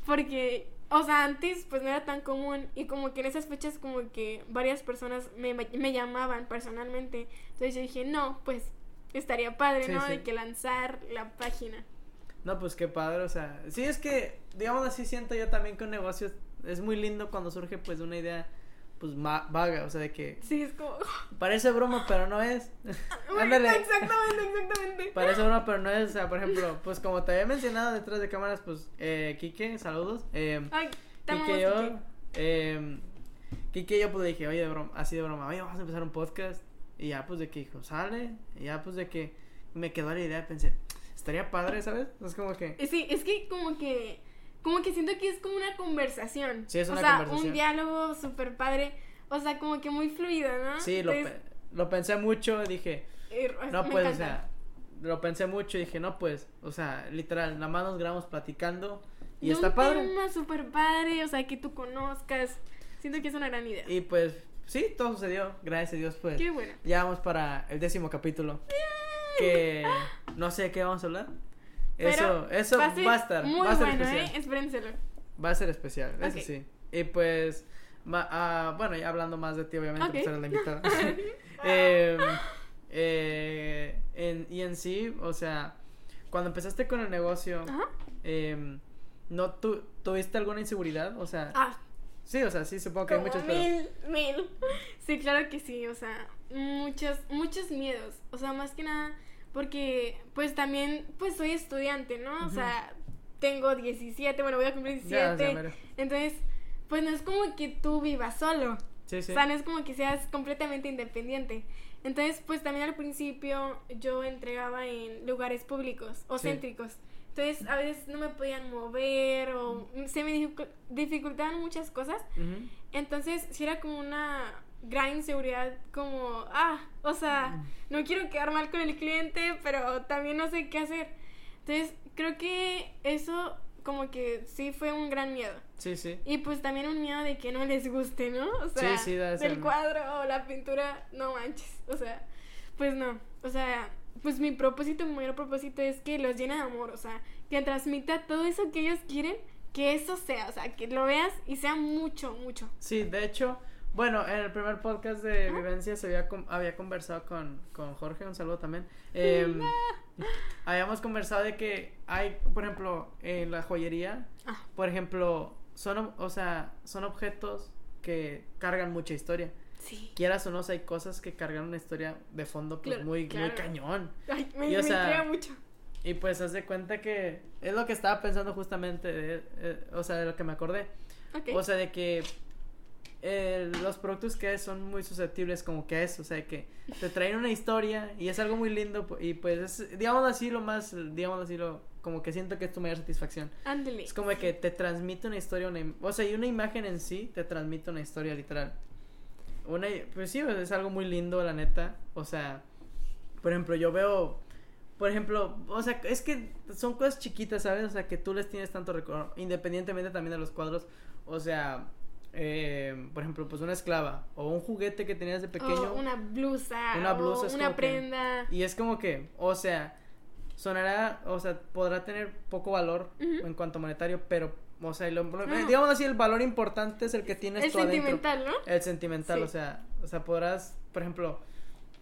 Porque o sea, antes pues no era tan común y como que en esas fechas como que varias personas me, me llamaban personalmente. Entonces yo dije, no, pues estaría padre, Sí, ¿no? sí. De que lanzar la página. No, pues qué padre, o sea, sí es que, digamos así, siento yo también que un negocio es muy lindo cuando surge pues una idea pues ma- vaga, o sea, de que Sí, es como... [LAUGHS] parece broma, pero no es. [LAUGHS] Ándale. exactamente, exactamente. Parece broma, pero no es, o sea, por ejemplo, [LAUGHS] pues como te había mencionado detrás de cámaras, pues, eh, Quique, saludos. Eh, Ay, te Quique yo, Kike. eh, Quique yo pues dije, oye, de broma, así de broma, oye, vamos a empezar un podcast. Y ya pues de que dijo, sale, y ya pues de que me quedó la idea, pensé, estaría padre, ¿sabes? Es como que... Sí, es que como que como que siento que es como una conversación. Sí, es una o sea, conversación. un diálogo súper padre, o sea, como que muy fluido, ¿no? Sí, lo, pe- lo pensé mucho, dije, no pues, o sea, lo pensé mucho y dije, no pues, o sea, literal, nada más nos grabamos platicando y De está un padre. tema súper padre, o sea, que tú conozcas. Siento que es una gran idea. Y pues, sí, todo sucedió, gracias a Dios, pues. Qué bueno. Ya vamos para el décimo capítulo. Que no sé de qué vamos a hablar. Pero eso, eso va ser a, estar, muy va a ser bueno, especial. ¿eh? Espérenselo. Va a ser especial, eso sí. Y pues, ma- ah, bueno, ya hablando más de ti, obviamente, Ok. pues eres la invitada. [LAUGHS] [LAUGHS] Em, eh, en, y en sí, o sea, cuando empezaste con el negocio, em, ¿no tu, tuviste alguna inseguridad? O sea, Ah, sí, o sea, sí, supongo que hay como muchas, pero... mil, mil. [LAUGHS] Sí, claro que sí, o sea, muchos, muchos miedos. O sea, más que nada, porque pues también, pues soy estudiante, ¿no? O sea, tengo 17, bueno, voy a cumplir Ya, 17. ya, entonces, pues no es como que tú vivas solo. Sí, sí. O sea, no es como que seas completamente independiente. Entonces, pues también al principio yo entregaba en lugares públicos o Sí. céntricos. Entonces, a veces no me podían mover o se me dificu- dificultaban muchas cosas. Entonces, sí era como una gran inseguridad, como, ah, o sea, no quiero quedar mal con el cliente, pero también no sé qué hacer. Entonces, creo que eso como que sí fue un gran miedo. Sí, sí. Y pues también un miedo de que no les guste, ¿no? O sea, Sí, sí, del cuadro o la pintura, no manches. O sea, pues no. O sea, pues mi propósito, mi mayor propósito es que los llene de amor. O sea, que transmita todo eso que ellos quieren, que eso sea. O sea, que lo veas y sea mucho, mucho. Sí, de hecho, bueno, en el primer podcast de. Vivencias había, había conversado con, con Jorge, un saludo también. Em, habíamos conversado de que hay, por ejemplo, en la joyería, Ah. por ejemplo, son, o sea, son objetos que cargan mucha historia. Sí. Quieras o no, o sea, hay cosas que cargan una historia de fondo pues Claro, muy, muy cañón. Ay, me, Y, o me sea, intriga mucho. Y pues haz de cuenta que es lo que estaba pensando justamente, de- eh, o sea, de lo que me acordé. Ok. O sea, de que eh, los productos que hay son muy susceptibles como que a eso, o sea, que te traen una historia y es algo muy lindo y pues es, digamos así, lo más, digamos así, lo, como que siento que es tu mayor satisfacción. Ándale. Es como que te transmite una historia, una, o sea, y una imagen en sí te transmite una historia literal. Una, pues sí, es algo muy lindo, la neta. O sea, por ejemplo, yo veo, por ejemplo, o sea, es que son cosas chiquitas, ¿sabes? O sea, que tú les tienes tanto recuerdo, independientemente también de los cuadros. O sea, eh, por ejemplo, pues una esclava o un juguete que tenías de pequeño. O una blusa. Una o blusa es una como que- prenda. Y es como que, o sea, sonará, o sea, podrá tener poco valor en cuanto monetario, pero, o sea, lo- lo- No. digamos así, el valor importante es el que tienes El adentro. sentimental, ¿no? El sentimental, Sí. o sea, o sea, podrás, por ejemplo,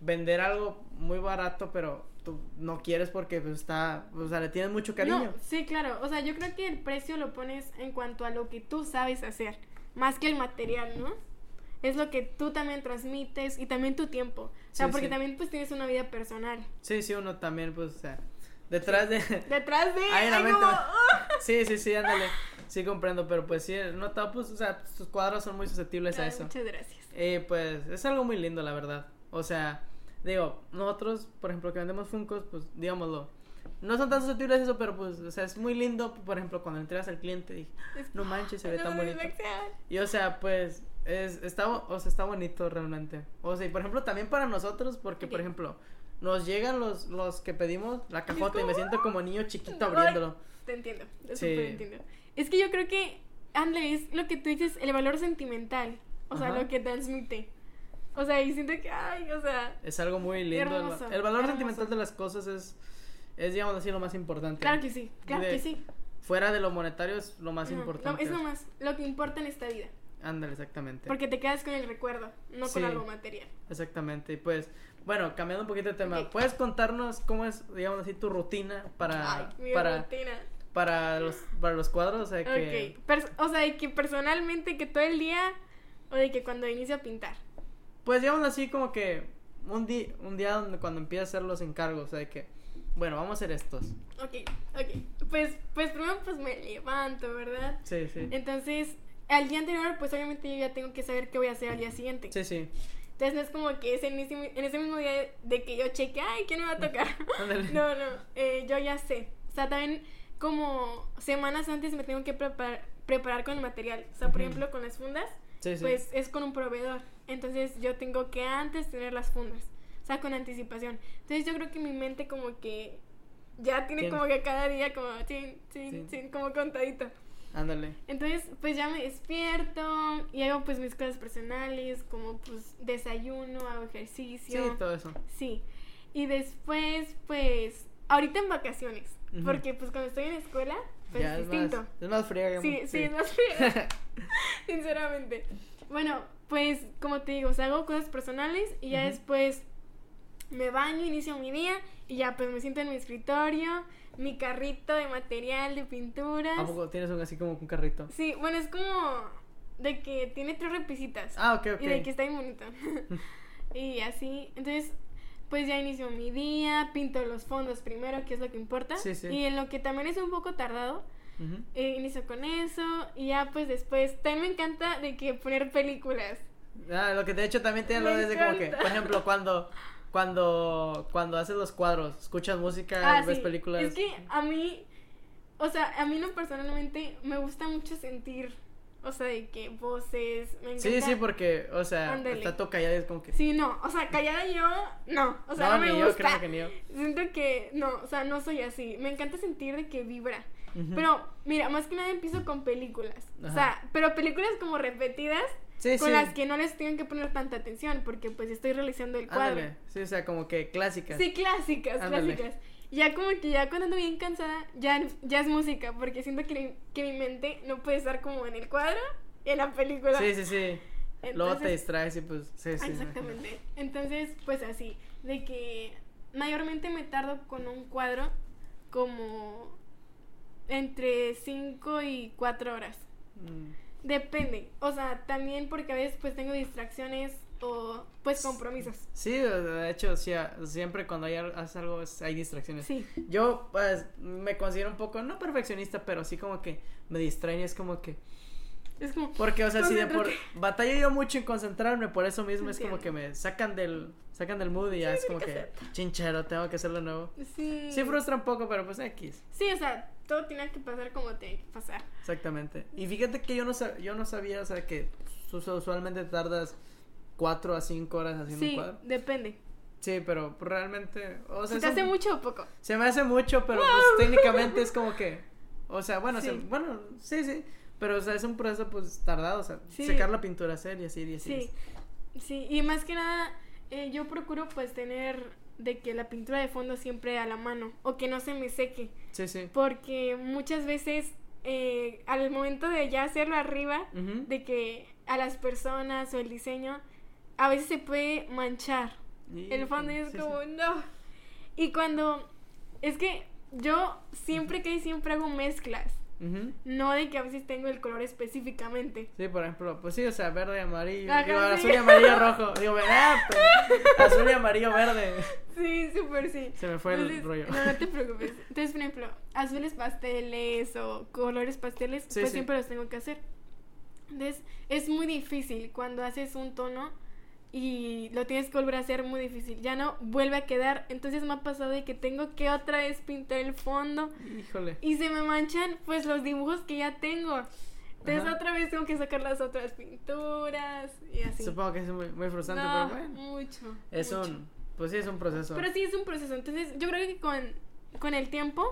vender algo muy barato, pero tú no quieres porque pues, está, o sea, le tienes mucho cariño. No, sí, claro. O sea, yo creo que el precio lo pones en cuanto a lo que tú sabes hacer, más que el material, ¿no? Es lo que tú también transmites y también tu tiempo. O sea, Sí, porque sí. también pues tienes una vida personal. Sí, sí, uno también, pues, o sea, detrás de... Detrás de... Ay, mente- como, [LAUGHS] sí, sí, sí, ándale, sí comprendo, pero pues sí, notado, pues, o sea, tus cuadros son muy susceptibles a Ay, eso. Muchas gracias. Eh, pues es algo muy lindo, la verdad. O sea, digo, nosotros, por ejemplo, que vendemos Funkos, pues digámoslo, no son tan susceptibles a eso, pero pues, o sea, es muy lindo, por ejemplo, cuando entregas al cliente Es- no manches, se ve tan bonito. Y o sea, pues, es, está, o sea, está bonito realmente. O sea, y por ejemplo, también para nosotros, porque, por ejemplo, nos llegan los, los que pedimos la cajota y me siento como niño chiquito abriéndolo. Te entiendo, te Sí. entiendo. Es que yo creo que, André, es lo que tú dices, el valor sentimental. O sea, lo que transmite. O sea, y siento que, ay, o sea, Es algo muy lindo. el valor hermoso. sentimental de las cosas es, es, digamos así, lo más importante. claro que sí, claro de- que sí. fuera de lo monetario es lo más importante. es lo más, lo que importa en esta vida. Ándale, exactamente. Porque te quedas con el recuerdo, no Sí. con algo material. Exactamente. Y pues, bueno, cambiando un poquito de tema. ¿puedes contarnos cómo es, digamos así, tu rutina para, Ay, mi para, rutina. para, los, para los cuadros? O sea, que... O sea, de que personalmente, que todo el día, o de que cuando inicio a pintar. Pues digamos así como que un, día un día donde cuando empieza a hacer los encargos, o sea, de que, bueno, vamos a hacer estos. Ok, ok. Pues, pues primero pues me levanto, ¿verdad? Sí, sí. Entonces, al día anterior, pues obviamente yo ya tengo que saber qué voy a hacer al día siguiente. Sí, sí. Entonces no es como que es en ese, en ese mismo día de que yo cheque, ay, ¿quién me va a tocar? [LAUGHS] No, no, eh, yo ya sé. O sea, también como semanas antes me tengo que preparar, preparar con el material. O sea, por ejemplo, con las fundas, Sí, sí. pues es con un proveedor. Entonces yo tengo que antes tener las fundas. O sea, con anticipación. Entonces yo creo que mi mente como que ya tiene como que cada día como, chin, chin, Sí. chin, como contadito. Ándale. Entonces, pues ya me despierto y hago pues mis cosas personales, como pues desayuno, hago Sí, ejercicio. todo eso. Sí. Y después, pues, ahorita en vacaciones, porque pues cuando estoy en escuela, pues Ya es distinto. más, es más fría que Sí, sí, es más frío, [LAUGHS] [LAUGHS] sinceramente. Bueno, pues como te digo, o sea, hago cosas personales y ya después me baño, inicio mi día y ya pues me siento en mi escritorio, mi carrito de material, de pinturas. ¿A poco tienes un así como un carrito? Sí, bueno, es como de que tiene tres repisitas. Ah, ok, ok. Y de que está bien bonito. [LAUGHS] y así, entonces, pues ya inicio mi día, pinto los fondos primero, que es lo que importa. Sí, sí. Y en lo que también es un poco tardado, eh, inicio con eso. Y ya pues después, también me encanta de que poner películas. Ah, lo que de hecho también tiene lo desde como que, por ejemplo, cuando cuando cuando haces los cuadros, escuchas música, Ah, ves sí. películas. Es que a mí, o sea, a mí no personalmente me gusta mucho sentir, o sea, de que voces, me encanta. Sí, sí, porque, o sea, Ándale. está todo callado y es como que Sí, no, o sea, callada yo, no, o sea, no, no, me ni yo gusta. creo que ni yo. Siento que, no, o sea, no soy así. Me encanta sentir de que vibra. Pero, mira, más que nada empiezo con películas. O sea, pero películas como repetidas, Sí, con sí. las que no les tengan que poner tanta atención, porque pues estoy realizando el cuadro. Ándale. Sí, o sea, como que clásicas. Sí, clásicas, Ándale. clásicas. Ya como que ya cuando ando bien cansada, ya, ya es música, porque siento que, que mi mente no puede estar como en el cuadro y en la película. Sí, sí, sí. Luego te Entonces- distraes y pues sí, sí. me Exactamente. Entonces, pues así, de que mayormente me tardo con un cuadro como entre 5 y 4 horas. Mm. Depende. O sea, también porque a veces pues tengo distracciones o pues compromisos. Sí, de hecho, sí, siempre cuando hay, algo hay distracciones. Sí. Yo, pues, me considero un poco, no perfeccionista, pero sí como que me distraen y es como que... Es como... Porque, o sea, si de por... Batallo yo mucho en concentrarme, por eso mismo es como que me sacan del... Sacan del mood y ya es como que... Chinchero, tengo que hacerlo nuevo. Sí. Sí frustra un poco, pero pues X. Sí, o sea, todo tiene que pasar como tiene que pasar. Exactamente. Y fíjate que yo no, sab- yo no sabía, o sea, que us- usualmente tardas 4 a 5 horas haciendo un Sí, cuadro. depende. Sí, pero realmente... O sea, ¿Se te hace un- mucho o poco? Se me hace mucho, pero pues [LAUGHS] técnicamente es como que. O sea, bueno, se- Sí. bueno, sí, sí. Pero o sea, es un proceso pues tardado, o sea, Sí. secar la pintura, hacer y así, y así. Sí, sí, y más que nada, eh, yo procuro pues tener de que la pintura de fondo siempre a la mano o que no se me seque, Sí, sí. porque muchas veces eh, al momento de ya hacerlo arriba, de que a las personas o el diseño, a veces se puede manchar. El fondo y es como, no. Y cuando, es que yo siempre que siempre hago mezclas, No de que a veces tengo el color específicamente. Sí, por ejemplo, pues sí, o sea, verde amarillo. Ajá, digo, sí. azul y amarillo [LAUGHS] rojo. Digo, ¿verdad? Pero azul y amarillo verde. Sí, súper sí. Se me fue el rollo. No, no te preocupes. Entonces, por ejemplo, azules pasteles o colores pasteles, Sí, pues sí. siempre los tengo que hacer. Entonces, es muy difícil cuando haces un tono y lo tienes que volver a hacer muy difícil. Ya no vuelve a quedar. Entonces me ha pasado de que tengo que otra vez pintar el fondo Híjole. y se me manchan pues los dibujos que ya tengo. Entonces Ajá. otra vez tengo que sacar las otras pinturas y así. Supongo que es muy, muy frustrante, No, pero bueno. mucho. Es mucho. un. Pues sí, es un proceso. Pero sí es un proceso. Entonces, yo creo que con, con el tiempo,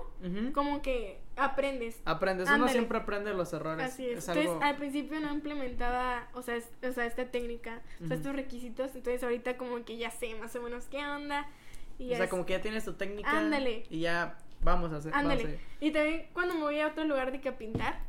como que aprendes. Aprendes, uno siempre aprende los errores. Así es. Es Entonces, algo. al principio no implementaba, o sea, es- o sea esta técnica, o sea, Ujú. estos requisitos. Entonces, ahorita como que ya sé más o menos qué onda. Y O sea, es- como que ya tienes tu técnica. Ándale. Y ya vamos a hacer. a Ándale. Y también cuando me voy a otro lugar de que a pintar,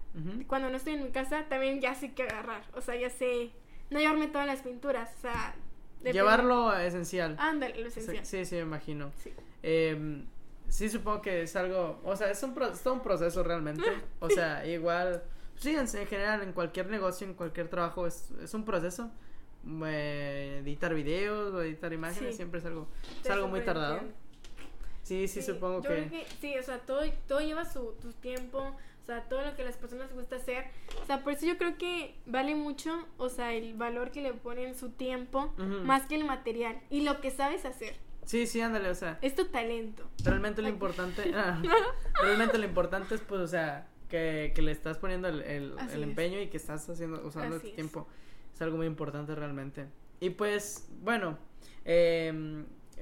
cuando no estoy en mi casa, también ya sé qué agarrar. O sea, ya sé no llevarme todas las pinturas. O sea, Llevarlo esencial. Ándale, lo esencial. Sí, sí, me imagino. Sí. Eh, sí, supongo que es algo, o sea, es, un pro- es todo un proceso realmente. O sea, igual, sí, en, en general, en cualquier negocio, en cualquier trabajo, es, es un proceso. Eh, editar videos o editar imágenes Sí. siempre es algo, es algo muy tardado. entiendo. Sí, sí, supongo yo que... creo que sí, o sea, todo, todo lleva su, su tiempo, o sea, todo lo que a las personas les gusta hacer. O sea, por eso yo creo que vale mucho, o sea, el valor que le ponen su tiempo, más que el material y lo que sabes hacer. Sí, sí, ándale, o sea, Es tu talento. realmente lo importante, [LAUGHS] ah, realmente lo importante es, pues, o sea, que, que le estás poniendo el, el- es. empeño y que estás haciendo, usando Así tu tiempo. Es algo muy importante realmente. Y pues, bueno, eh,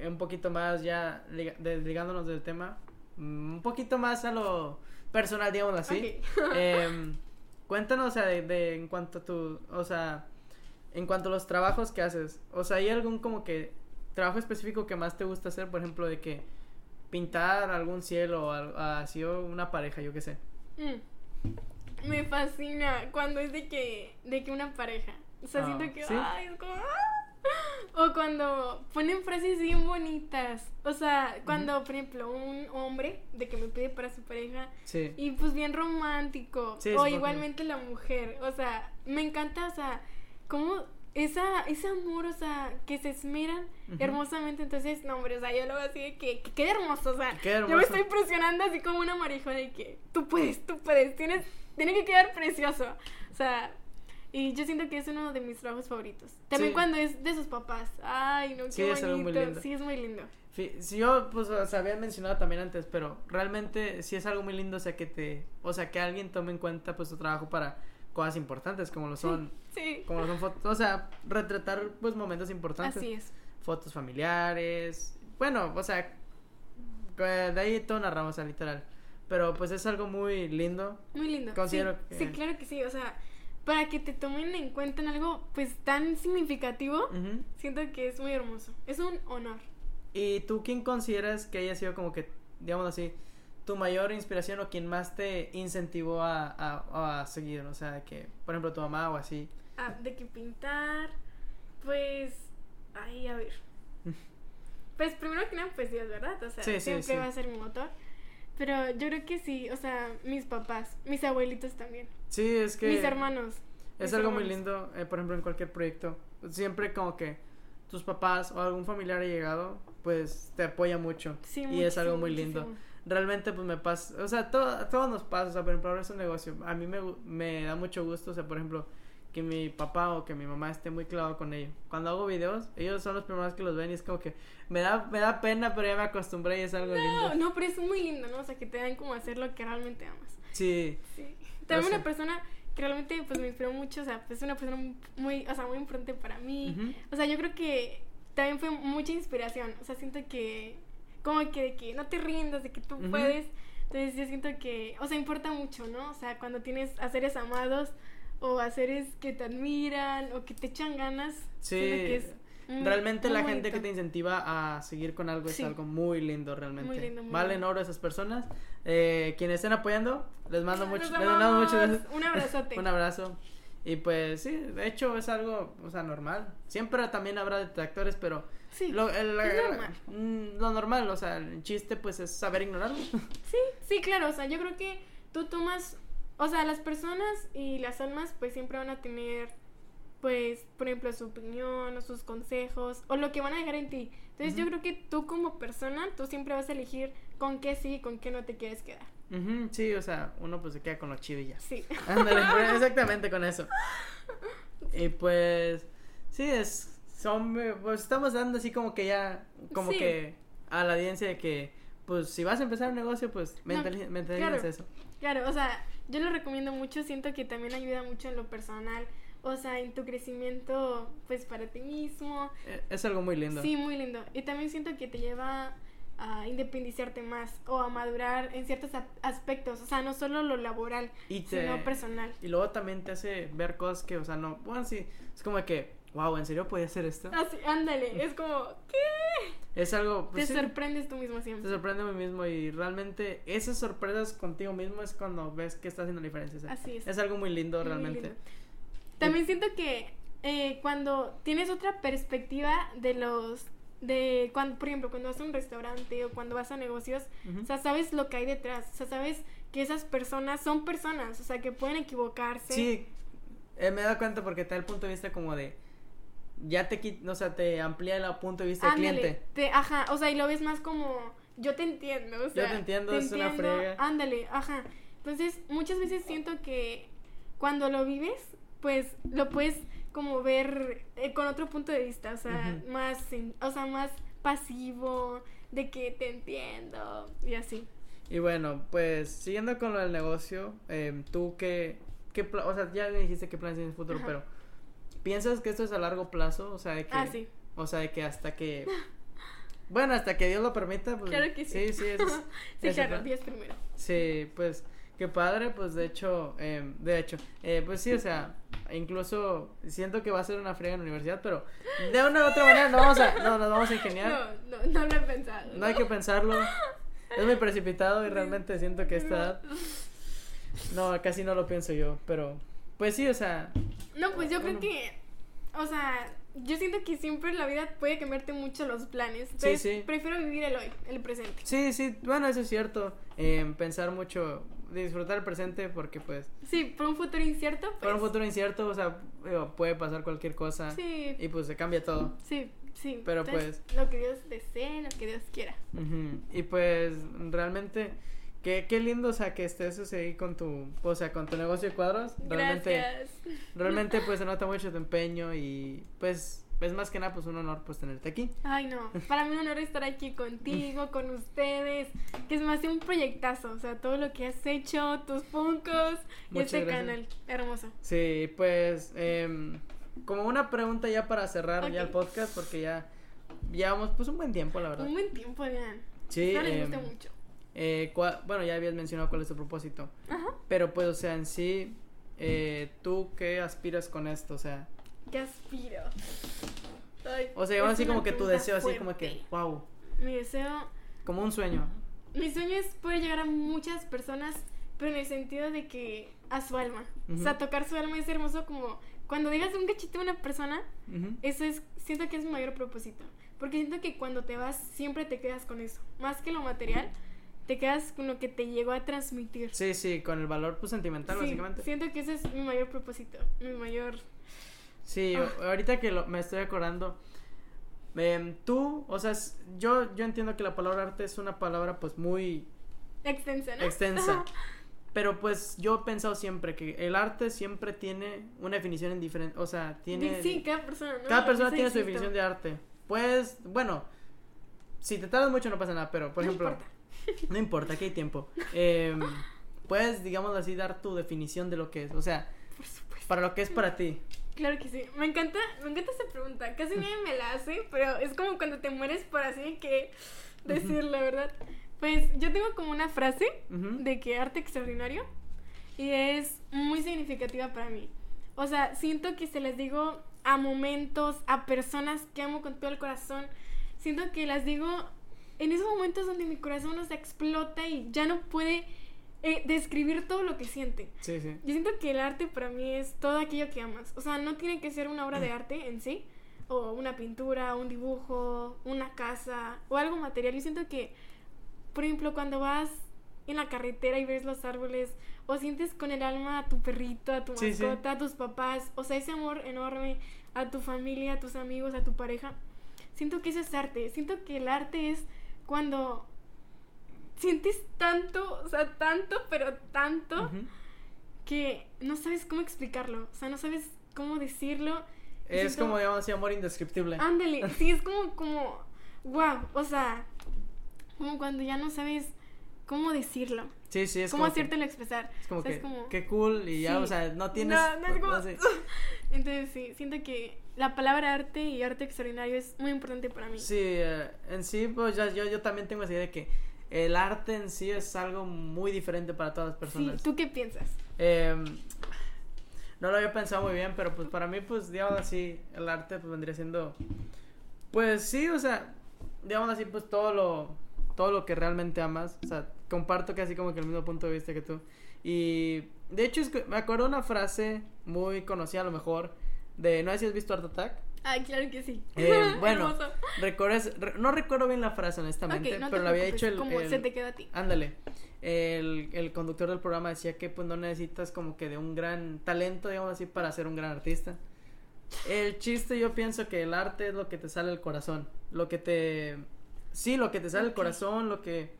un poquito más ya desligándonos del tema, mm, un poquito más a lo personal, digamos así. [LAUGHS] Em, cuéntanos, o sea, de, de- en cuanto a tu, o sea, en cuanto a los trabajos que haces, o sea, ¿hay algún como que trabajo específico que más te gusta hacer? Por ejemplo, de que pintar algún cielo o así o una pareja, yo qué sé. Mm. Me fascina cuando es de que, de que una pareja. O sea, Ah, siento que, ¿sí? ay, es como, ¡ah! O cuando ponen frases bien bonitas. O sea, cuando, por ejemplo, un hombre de que me pide para su pareja Sí. y pues bien romántico. Sí, o que- igualmente la mujer. O sea, me encanta, o sea, como esa, ese amor, o sea, que se esmeran hermosamente. Entonces, no, hombre, o sea, yo lo veo así de que, que quede hermoso. O sea, Que yo me estoy presionando así como una marijo de que tú puedes, tú puedes, tienes, tiene que quedar precioso. O sea, y yo siento que es uno de mis trabajos favoritos. También Sí. cuando es de sus papás. Ay, no, qué Sí, es algo muy bonito. lindo. Sí, es muy lindo. Si yo, pues, o sea, había mencionado también antes, pero realmente sí es algo muy lindo, o sea, que te, o sea, que alguien tome en cuenta, pues, tu trabajo para cosas importantes, como lo son, Sí. como lo son fotos, o sea, retratar, pues, momentos importantes. Así es. fotos familiares. Bueno, o sea, eh, de ahí toda una rama, o sea, literal. Pero pues es algo muy lindo. Muy lindo. Considero sí, que- sí, claro que sí. O sea, para que te tomen en cuenta en algo pues tan significativo, siento que es muy hermoso. Es un honor. ¿Y tú quién consideras que haya sido como que, digamos así, tu mayor inspiración o quien más te incentivó a, a, a seguir? O sea, que, por ejemplo, tu mamá o así. Ah, de que pintar, pues, ay, a ver. [LAUGHS] Pues primero que nada, pues Dios, ¿verdad? O sea, Sí, siempre sí. va a ser mi motor. Pero yo creo que sí, o sea, mis papás, mis abuelitos también, Sí, es que... mis hermanos. Es mis algo muy lindo, eh, por ejemplo, en cualquier proyecto. Siempre como que tus papás o algún familiar ha llegado, pues te apoya mucho. Sí, y es algo muy lindo. muchísimo. Realmente pues me pasa, o sea, todo, a todos nos pasa, o sea, por ejemplo, ahora es un negocio, a mí me, me da mucho gusto, o sea, por ejemplo, que mi papá o que mi mamá esté muy clavado con ello. Cuando hago videos, ellos son los primeros que los ven y es como que me da, me da pena, pero ya me acostumbré y es algo No, lindo. no, pero es muy lindo, ¿no? O sea, que te dan como hacer lo que realmente amas. Sí, Sí. También una persona que realmente pues me inspiró mucho, o sea, pues es una persona muy, o sea, muy importante para mí. O sea, yo creo que también fue mucha inspiración. O sea, siento que como que de que no te rindas, de que tú Ujú. puedes. Entonces yo siento que, o sea, importa mucho, ¿no? O sea, cuando tienes a seres amados o a seres que te admiran o que te echan ganas. Sí, que es muy- realmente muy la gente que te incentiva a seguir con algo es Sí. algo muy lindo realmente. Muy lindo, muy Valen oro esas personas. Eh, quienes estén apoyando, les mando mucho, les mando besos. Un abrazote. [LAUGHS] Un abrazo. Y pues sí, de hecho es algo, o sea, normal. Siempre también habrá detractores, pero Sí, lo, el- es normal. mm, lo normal, o sea, el chiste pues es saber ignorarlo. [LAUGHS] Sí, sí, claro, o sea, yo creo que tú tomas, o sea, las personas y las almas pues siempre van a tener, pues, por ejemplo, su opinión o sus consejos o lo que van a dejar en ti. Entonces yo creo que tú como persona, tú siempre vas a elegir con qué sí y con qué no te quieres quedar. Ujú, sí, o sea, uno pues se queda con lo chido y ya. Sí. Ándale, pues, [LAUGHS] exactamente con eso. [LAUGHS] Y pues, sí, es, son, eh, pues estamos dando así como que ya, como Sí. que a la audiencia de que, pues si vas a empezar un negocio, pues No, mentali- mentalízate claro. eso. Claro, o sea, yo lo recomiendo mucho, siento que también ayuda mucho en lo personal, o sea, en tu crecimiento, pues, para ti mismo. Eh, Es algo muy lindo. Sí, muy lindo. Y también siento que te lleva a independizarte más o a madurar en ciertos aspectos, o sea, no solo lo laboral, Y te, sino personal. Y luego también te hace ver cosas que, o sea, no, bueno, sí, es como que wow, ¿en serio podía hacer esto? Así, ándale, es como, ¿qué? Es algo... pues, Te sí, sorprendes tú mismo te siempre. sorprende a mí mismo y realmente esas sorpresas contigo mismo es cuando ves que está haciendo la diferencia. o sea, Así es. es algo muy lindo Muy realmente. lindo. También siento que eh, cuando tienes otra perspectiva de los de cuando por ejemplo cuando vas a un restaurante o cuando vas a negocios Ujú. o sea sabes lo que hay detrás o sea sabes que esas personas son personas o sea que pueden equivocarse Sí, eh, me he dado cuenta porque te da el punto de vista como de... Ya te quita, o sea, te amplía el punto de vista del cliente. te- ajá o sea y lo ves más como yo te entiendo o sea te entiendo, es una friega. ándale ajá entonces muchas veces siento que cuando lo vives pues lo puedes como ver eh, con otro punto de vista, o sea, más, o sea, más pasivo, de que te entiendo y así. Y bueno, pues siguiendo con lo del negocio, eh, tú qué, qué o sea, ya me dijiste qué planes tienes en el futuro, Ajá. pero ¿piensas que esto es a largo plazo? O sea, de que, Ah, sí. o sea, de que hasta que, bueno, hasta que Dios lo permita, pues. Claro que sí. Sí, sí, eso es- [LAUGHS] Sí, claro. 10 primero. Sí, pues qué padre, pues de hecho, eh, de hecho, eh, pues sí, o sea, incluso siento que va a ser una friega en la universidad, pero de una u otra manera no vamos a, no, nos vamos a ingeniar. No, no, no lo he pensado. No hay que pensarlo. Es muy precipitado y realmente siento que esta edad. No, casi no lo pienso yo, pero. Pues sí, o sea. No, pues yo creo que, o sea, yo siento que siempre la vida puede cambiarte mucho los planes. Sí, Entonces, sí. prefiero vivir el hoy, el presente. Sí, sí, bueno, eso es cierto. eh, pensar mucho, disfrutar el presente, porque pues. Sí, por un futuro incierto, pues. Para un futuro incierto, o sea, puede pasar cualquier cosa. Sí, Y pues se cambia todo. sí, sí. Pero, Entonces, Lo que Dios desee, lo que Dios quiera. Y pues realmente. Qué, qué lindo, o sea, que estés ahí con tu, o sea, con tu negocio de cuadros. Realmente, Gracias. realmente pues se [LAUGHS] nota mucho tu empeño y pues es más que nada pues un honor pues tenerte aquí. Ay, no. Para mí un honor estar aquí contigo, [LAUGHS] con ustedes. Que es más un proyectazo. O sea, todo lo que has hecho, tus funcos y este gracias. canal. Hermoso. Sí, pues em, como una pregunta ya para cerrar ya el podcast porque ya llevamos pues un buen tiempo la verdad. Un buen tiempo, vean. Sí, Espero les em, guste mucho. Eh, cua- bueno ya habías mencionado cuál es tu propósito, Ajá. pero pues o sea en sí eh, tú qué aspiras con esto, o sea, ¿Qué aspiro? Ay, o sea así como que tu deseo así como fuerte. que wow, Mi deseo. como un sueño. Mi sueño es poder llegar a muchas personas, pero en el sentido de que a su alma. O Ujú. sea, tocar su alma es hermoso como cuando digas un cachito a una persona, Ujú. eso es, siento que es mi mayor propósito. Porque siento que cuando te vas, siempre te quedas con eso. Más que lo material, te quedas con lo que te llegó a transmitir. Sí, sí, con el valor pues sentimental Sí, básicamente. siento que ese es mi mayor propósito. Mi mayor. Sí, Ah. ahorita que lo- me estoy acordando, em, tú, o sea, yo, yo entiendo que la palabra arte es una palabra pues muy Extensa, ¿no? extensa, [LAUGHS] pero pues yo he pensado siempre que el arte siempre tiene una definición en diferente, o sea, tiene... Sí, cada persona, ¿no? cada persona tiene su definición de arte. Pues, bueno, si te tardas mucho no pasa nada, pero por No ejemplo, importa. [LAUGHS] no importa, aquí hay tiempo. Em, puedes, digamos así, dar tu definición de lo que es, o sea, Por supuesto. para lo que es para ti. Claro que sí. Me encanta, me encanta esta pregunta. Casi nadie me la hace, pero es como cuando te mueres por así que decir la verdad. Pues yo tengo como una frase de que arte extraordinario y es muy significativa para mí. O sea, siento que se las digo a momentos, a personas que amo con todo el corazón. Siento que las digo en esos momentos donde mi corazón nos explota y ya no puede eh, describir todo lo que siente. Sí, sí. Yo siento que el arte para mí es todo aquello que amas. O sea, no tiene que ser una obra de arte en sí, o una pintura, un dibujo, una casa, o algo material. Yo siento que, por ejemplo, cuando vas en la carretera y ves los árboles, o sientes con el alma a tu perrito, a tu Sí, sí. mascota, a tus papás, o sea, ese amor enorme a tu familia, a tus amigos, a tu pareja. Siento que eso es arte. Siento que el arte es cuando sientes tanto, o sea, tanto, pero tanto que no sabes cómo explicarlo, o sea, no sabes cómo decirlo. Es Siento- como, digamos así, amor indescriptible. Ándale, [LAUGHS] sí, es como, como, wow, o sea, como cuando ya no sabes cómo decirlo, Sí, sí, es cómo como que- hacértelo expresar. es como o sea, que, es como- qué cool y ya, Sí. o sea, no tienes... No, no es como- [LAUGHS] sé. [LAUGHS] Entonces, sí, siento que la palabra arte y arte extraordinario es muy importante para mí. Sí, eh, en sí, pues ya, yo, yo también tengo esa idea de que el arte en sí es algo muy diferente para todas las Sí, personas. ¿tú qué piensas? Em, no lo había pensado muy bien, pero pues para mí, pues, digamos así, el arte pues vendría siendo, pues sí, o sea, digamos así, pues todo lo, todo lo que realmente amas, o sea, comparto casi como que el mismo punto de vista que tú. Y de hecho, es que me acuerdo una frase muy conocida a lo mejor, de, no sé si has visto Art Attack. Ay, claro que sí. Eh, [LAUGHS] bueno, re- no recuerdo bien la frase honestamente, no pero lo había dicho el, como el- se te quedó a ti. Ándale. El, el conductor del programa decía que pues no necesitas como que de un gran talento, digamos así, para ser un gran artista. El chiste yo pienso que el arte es lo que te sale del corazón, lo que te sí, lo que te sale del corazón, lo que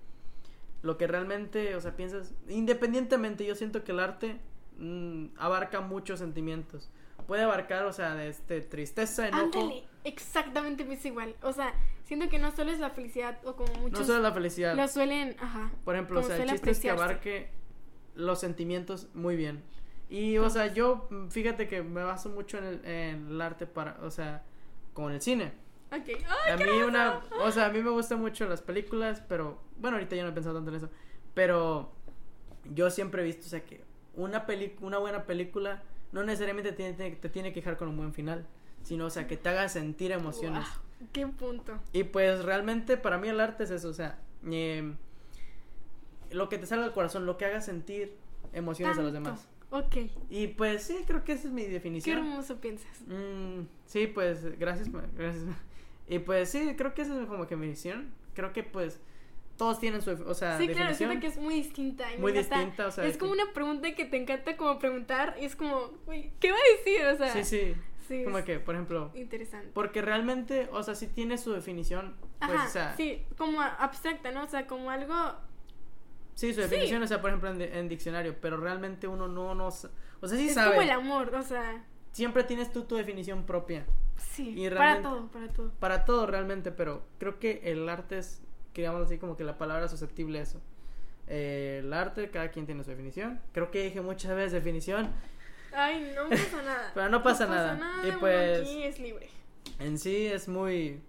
lo que realmente, o sea, piensas independientemente, yo siento que el arte mm, abarca muchos sentimientos. Puede abarcar, o sea, de este tristeza, enojo, Ándale, exactamente pienso igual. O sea, siento que no solo es la felicidad o como muchos no solo la felicidad. lo suelen, ajá. Por ejemplo, o sea, el chiste es que abarque los sentimientos muy bien. Y, o sea, yo, fíjate que me baso mucho en el, en el arte para, o sea, con el cine. Ok. Ay, A mí una, o sea, a mí me gustan mucho las películas, pero, bueno, ahorita yo no he pensado tanto en eso, pero yo siempre he visto, o sea, que una peli una buena película no necesariamente te, te tiene que dejar con un buen final, sino, o sea, que te haga sentir emociones. Guau, qué punto. Y pues realmente para mí el arte es eso, o sea, em, lo que te salga del corazón, lo que haga sentir emociones a los demás. Ok. Y pues sí, creo que esa es mi Qué definición. hermoso piensas. Mm, sí, pues gracias, gracias. Y pues sí, creo que esa es como que mi visión. Creo que pues todos tienen su, o sea, Sí, claro, siento que es muy distinta. y Muy distinta, o sea, Es como que- una pregunta que te encanta como preguntar y es como, uy, ¿qué va a decir? O sea, Sí, sí, sí, como es que, por ejemplo, interesante. porque realmente, o sea, sí tiene su definición, pues, Ajá, o sea, sí, sí, como abstracta, ¿no? O sea, como algo su definición, o sea, por ejemplo, en, di- en diccionario, pero realmente uno no, no, sa- o sea, sí es sabe. como el amor, o sea, Siempre tienes tú tu definición propia. sí, Y para todo, para todo. Para todo realmente, pero creo que el arte es, digamos así, como que la palabra susceptible a eso. Eh, el arte, cada quien tiene su definición. Creo que dije muchas veces definición. Ay, no pasa nada. [LAUGHS] Pero no pasa nada. Y pues- aquí es libre. En sí es muy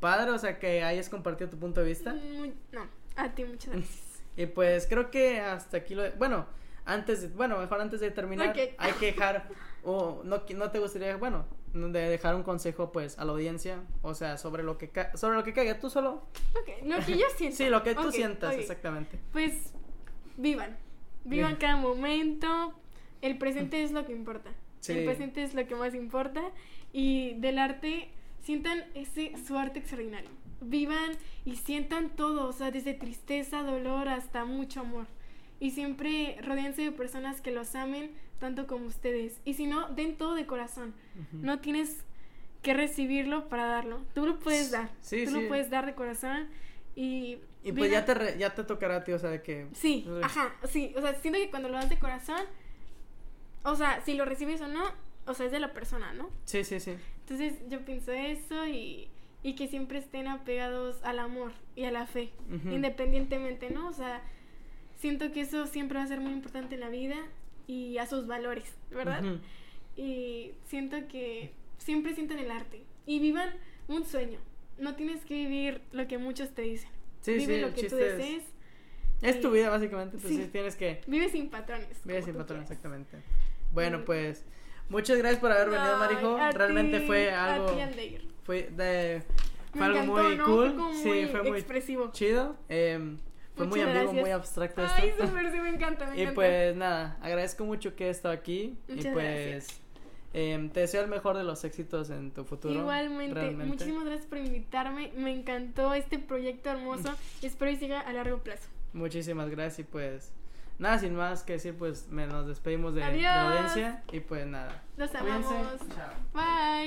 padre, o sea, que hayas compartido tu punto de vista. Muy- no, a ti muchas gracias. [LAUGHS] Y pues creo que hasta aquí lo... Bueno, antes, de- bueno, mejor antes de terminar, Ok. hay que dejar... o no, qui- no te gustaría, bueno, de dejar un consejo pues a la audiencia, o sea, sobre lo que ca- sobre lo que caiga tú solo. Ok, lo que yo siento. Sí, lo que tú sientas, exactamente. Pues vivan. Vivan Bien. cada momento. El presente es lo que importa. Sí. El presente es lo que más importa. Y del arte, sientan ese su arte extraordinario. Vivan y sientan todo, o sea, desde tristeza, dolor hasta mucho amor. Y siempre rodeense de personas que los amen tanto como ustedes. Y si no, den todo de corazón. No tienes que recibirlo para darlo. Tú lo puedes dar. Sí, Tú sí. lo puedes dar de corazón. Y, Y pues ya te, re- ya te tocará a ti, o sea, de que... Sí, ajá, sí. O sea, siento que cuando lo das de corazón, o sea, si lo recibes o no, o sea, es de la persona, ¿no? Sí, sí, sí. Entonces yo pienso eso y, y que siempre estén apegados al amor y a la fe, independientemente, ¿no? O sea, siento que eso siempre va a ser muy importante en la vida y a sus valores, ¿verdad? Y siento que siempre sientan el arte y vivan un sueño. No tienes que vivir lo que muchos te dicen. Sí, Vive sí, lo que tú es- desees. Es tu y- vida, básicamente, pues sí, tienes que... Vive sin patrones. Vive sin tú patrón, quieras. exactamente. Bueno, pues... Muchas gracias por haber venido, Ay, Marijo. a Realmente ti, fue a algo... ti, Aldair. Fue de... Me Fue algo encantó, muy ¿no? cool. Fue como sí, muy fue muy expresivo. chido. em, fue muy Muchas ambiguo, gracias. muy abstracto esto. Ay, súper, sí, me encanta, me [LAUGHS] Y encanta. pues nada, agradezco mucho que he estado aquí. y Muchas pues gracias. Em, te deseo el mejor de los éxitos en tu futuro. Igualmente, realmente. muchísimas gracias por invitarme. Me encantó este proyecto hermoso. [LAUGHS] espero que siga a largo plazo. Muchísimas gracias y pues nada, sin más que decir, pues me, nos despedimos de, de la audiencia y pues nada. Los Cuídense. amamos. Chao. Bye.